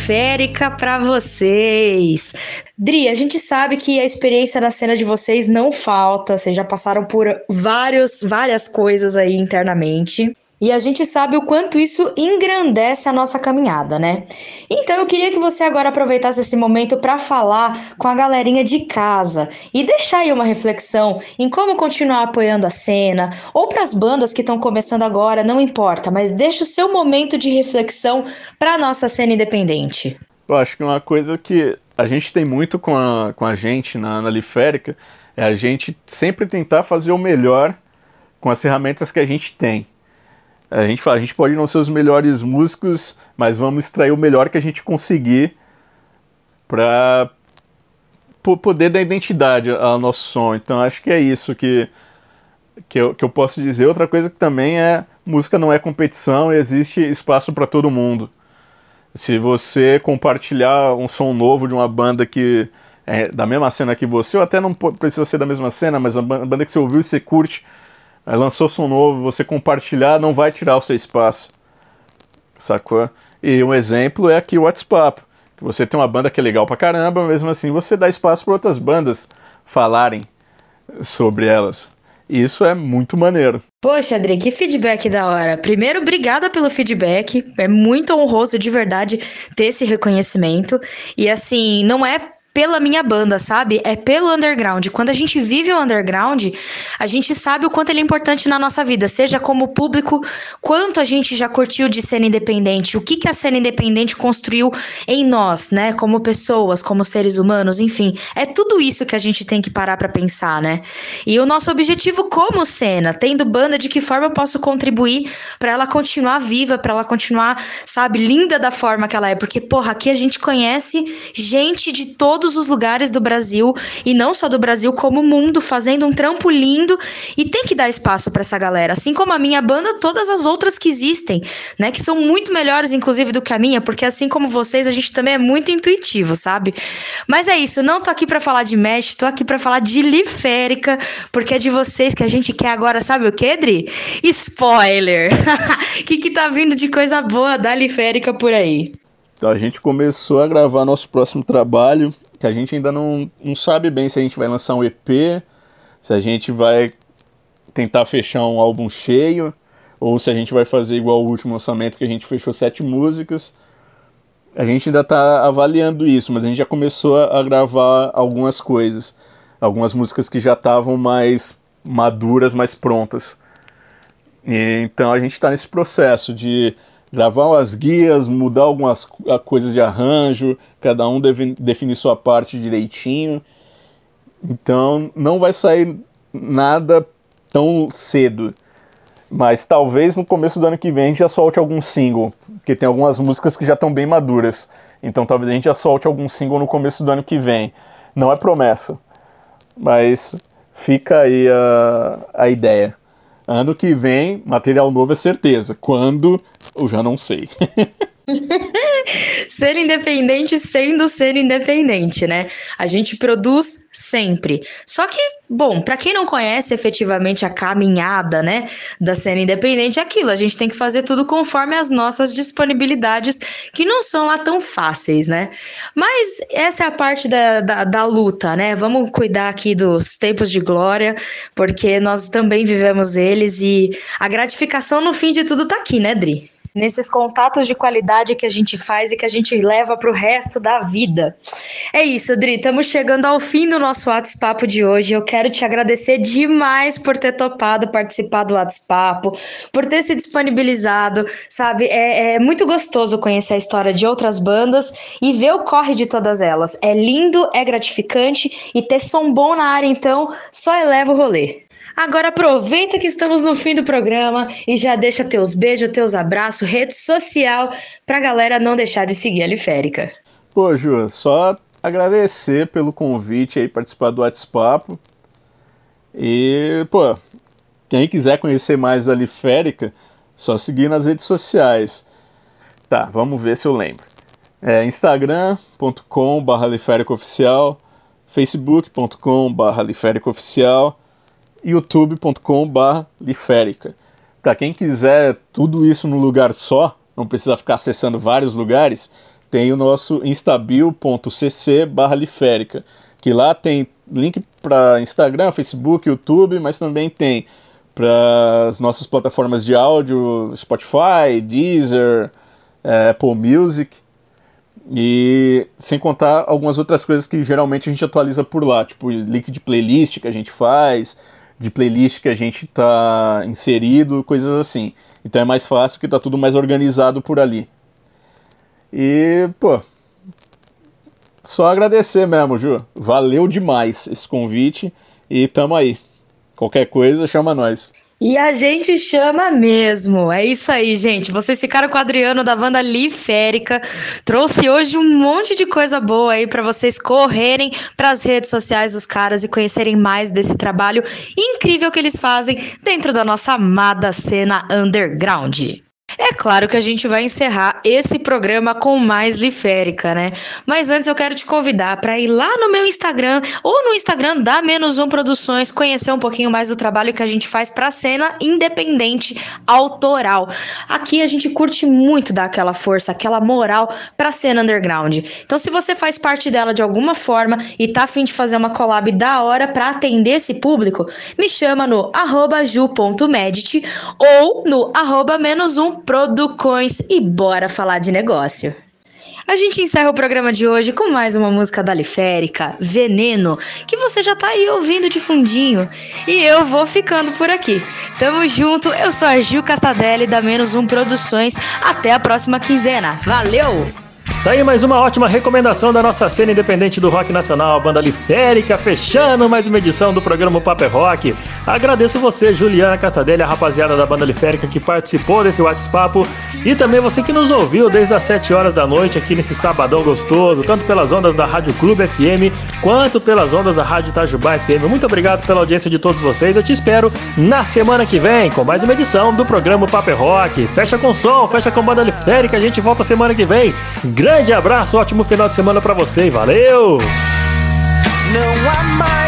Liférica para vocês. Dri, a gente sabe que a experiência na cena de vocês não falta, vocês já passaram por vários, várias coisas aí internamente. E a gente sabe o quanto isso engrandece a nossa caminhada, né? Então eu queria que você agora aproveitasse esse momento para falar com a galerinha de casa e deixar aí uma reflexão em como continuar apoiando a cena, ou para as bandas que estão começando agora, não importa, mas deixa o seu momento de reflexão para a nossa cena independente. Eu acho que uma coisa que a gente tem muito com a, com a gente na, na Liférica é a gente sempre tentar fazer o melhor com as ferramentas que a gente tem. A gente fala, a gente pode não ser os melhores músicos, mas vamos extrair o melhor que a gente conseguir para poder dar identidade ao nosso som. Então acho que é isso que, que, eu, que eu posso dizer. Outra coisa que também é música não é competição, existe espaço para todo mundo. Se você compartilhar um som novo de uma banda que é da mesma cena que você, ou até não precisa ser da mesma cena, mas uma banda que você ouviu e você curte, lançou som novo, você compartilhar não vai tirar o seu espaço. Sacou? E um exemplo é aqui o WhatsApp. Que você tem uma banda que é legal pra caramba, mesmo assim você dá espaço para outras bandas falarem sobre elas. E isso é muito maneiro. Poxa, Adri, que feedback da hora. Primeiro, obrigada pelo feedback. É muito honroso de verdade ter esse reconhecimento. E assim, não é pela minha banda, sabe? É pelo underground. Quando a gente vive o underground, a gente sabe o quanto ele é importante na nossa vida, seja como público, quanto a gente já curtiu de cena independente, o que, que a cena independente construiu em nós, né? Como pessoas, como seres humanos, enfim. É tudo isso que a gente tem que parar para pensar, né? E o nosso objetivo como cena, tendo banda, de que forma eu posso contribuir para ela continuar viva, para ela continuar, sabe, linda da forma que ela é. Porque, porra, aqui a gente conhece gente de todo todos os lugares do Brasil e não só do Brasil, como o mundo, fazendo um trampo lindo e tem que dar espaço para essa galera, assim como a minha banda, todas as outras que existem, né, que são muito melhores inclusive do que a minha, porque assim como vocês, a gente também é muito intuitivo, sabe? Mas é isso, não tô aqui para falar de mesh, tô aqui para falar de liférica, porque é de vocês que a gente quer agora, sabe o que, Dri? Spoiler. que que tá vindo de coisa boa da liférica por aí? A gente começou a gravar nosso próximo trabalho que a gente ainda não, não sabe bem se a gente vai lançar um EP, se a gente vai tentar fechar um álbum cheio, ou se a gente vai fazer igual o último lançamento que a gente fechou sete músicas. A gente ainda está avaliando isso, mas a gente já começou a gravar algumas coisas, algumas músicas que já estavam mais maduras, mais prontas. E, então a gente está nesse processo de gravar as guias, mudar algumas coisas de arranjo, cada um deve definir sua parte direitinho. Então não vai sair nada tão cedo. Mas talvez no começo do ano que vem a gente já solte algum single, porque tem algumas músicas que já estão bem maduras. Então talvez a gente já solte algum single no começo do ano que vem. Não é promessa, mas fica aí a, a ideia. Ano que vem, material novo é certeza. Quando, eu já não sei. ser independente sendo ser independente, né? A gente produz sempre. Só que, bom, para quem não conhece efetivamente a caminhada, né, da cena independente, é aquilo. A gente tem que fazer tudo conforme as nossas disponibilidades, que não são lá tão fáceis, né? Mas essa é a parte da, da, da luta, né? Vamos cuidar aqui dos tempos de glória, porque nós também vivemos eles e a gratificação no fim de tudo tá aqui, né, Dri? Nesses contatos de qualidade que a gente faz e que a gente leva para o resto da vida. É isso, Adri, estamos chegando ao fim do nosso WhatsApp de hoje. Eu quero te agradecer demais por ter topado participar do WhatsApp, por ter se disponibilizado, sabe? É, é muito gostoso conhecer a história de outras bandas e ver o corre de todas elas. É lindo, é gratificante e ter som bom na área, então, só eleva o rolê. Agora aproveita que estamos no fim do programa e já deixa teus beijos, teus abraços, rede social pra galera não deixar de seguir a Liférica. Pô, Ju, só agradecer pelo convite aí participar do WhatsApp. E, pô, quem quiser conhecer mais da Liférica, só seguir nas redes sociais. Tá, vamos ver se eu lembro. É instagram.com/barra oficial, facebook.com/barra oficial youtube.com.br liférica. Para quem quiser tudo isso num lugar só, não precisa ficar acessando vários lugares, tem o nosso instabil.cc barra liférica, que lá tem link para Instagram, Facebook, YouTube, mas também tem para as nossas plataformas de áudio, Spotify, Deezer, é, Apple Music, e sem contar algumas outras coisas que geralmente a gente atualiza por lá, tipo link de playlist que a gente faz, de playlist que a gente está inserido, coisas assim. Então é mais fácil que tá tudo mais organizado por ali. E, pô, só agradecer mesmo, Ju. Valeu demais esse convite e tamo aí. Qualquer coisa, chama nós. E a gente chama mesmo. É isso aí, gente. Vocês ficaram com o Adriano da banda Liférica. Trouxe hoje um monte de coisa boa aí para vocês correrem para as redes sociais dos caras e conhecerem mais desse trabalho incrível que eles fazem dentro da nossa amada cena underground. É claro que a gente vai encerrar esse programa com mais Liférica, né? Mas antes eu quero te convidar para ir lá no meu Instagram ou no Instagram da Menos Um Produções conhecer um pouquinho mais do trabalho que a gente faz para cena independente autoral. Aqui a gente curte muito dar aquela força, aquela moral para cena underground. Então se você faz parte dela de alguma forma e tá afim de fazer uma collab da hora para atender esse público, me chama no ju.medit ou no arroba menos um Producões e bora falar de negócio. A gente encerra o programa de hoje com mais uma música da Liférica, Veneno, que você já tá aí ouvindo de fundinho. E eu vou ficando por aqui. Tamo junto, eu sou a Gil Castadelli da Menos Um Produções. Até a próxima quinzena. Valeu! Tá aí mais uma ótima recomendação da nossa cena independente do rock nacional, a banda Liférica, fechando mais uma edição do programa Paper Rock. Agradeço você, Juliana Castadelli, a rapaziada da banda Liférica que participou desse WhatsApp e também você que nos ouviu desde as 7 horas da noite aqui nesse sabadão gostoso, tanto pelas ondas da Rádio Clube FM quanto pelas ondas da Rádio Itajubá FM. Muito obrigado pela audiência de todos vocês. Eu te espero na semana que vem com mais uma edição do programa Paper Rock. Fecha com som, fecha com banda Liférica. A gente volta semana que vem. Grande abraço, ótimo final de semana para você e valeu! Não há mais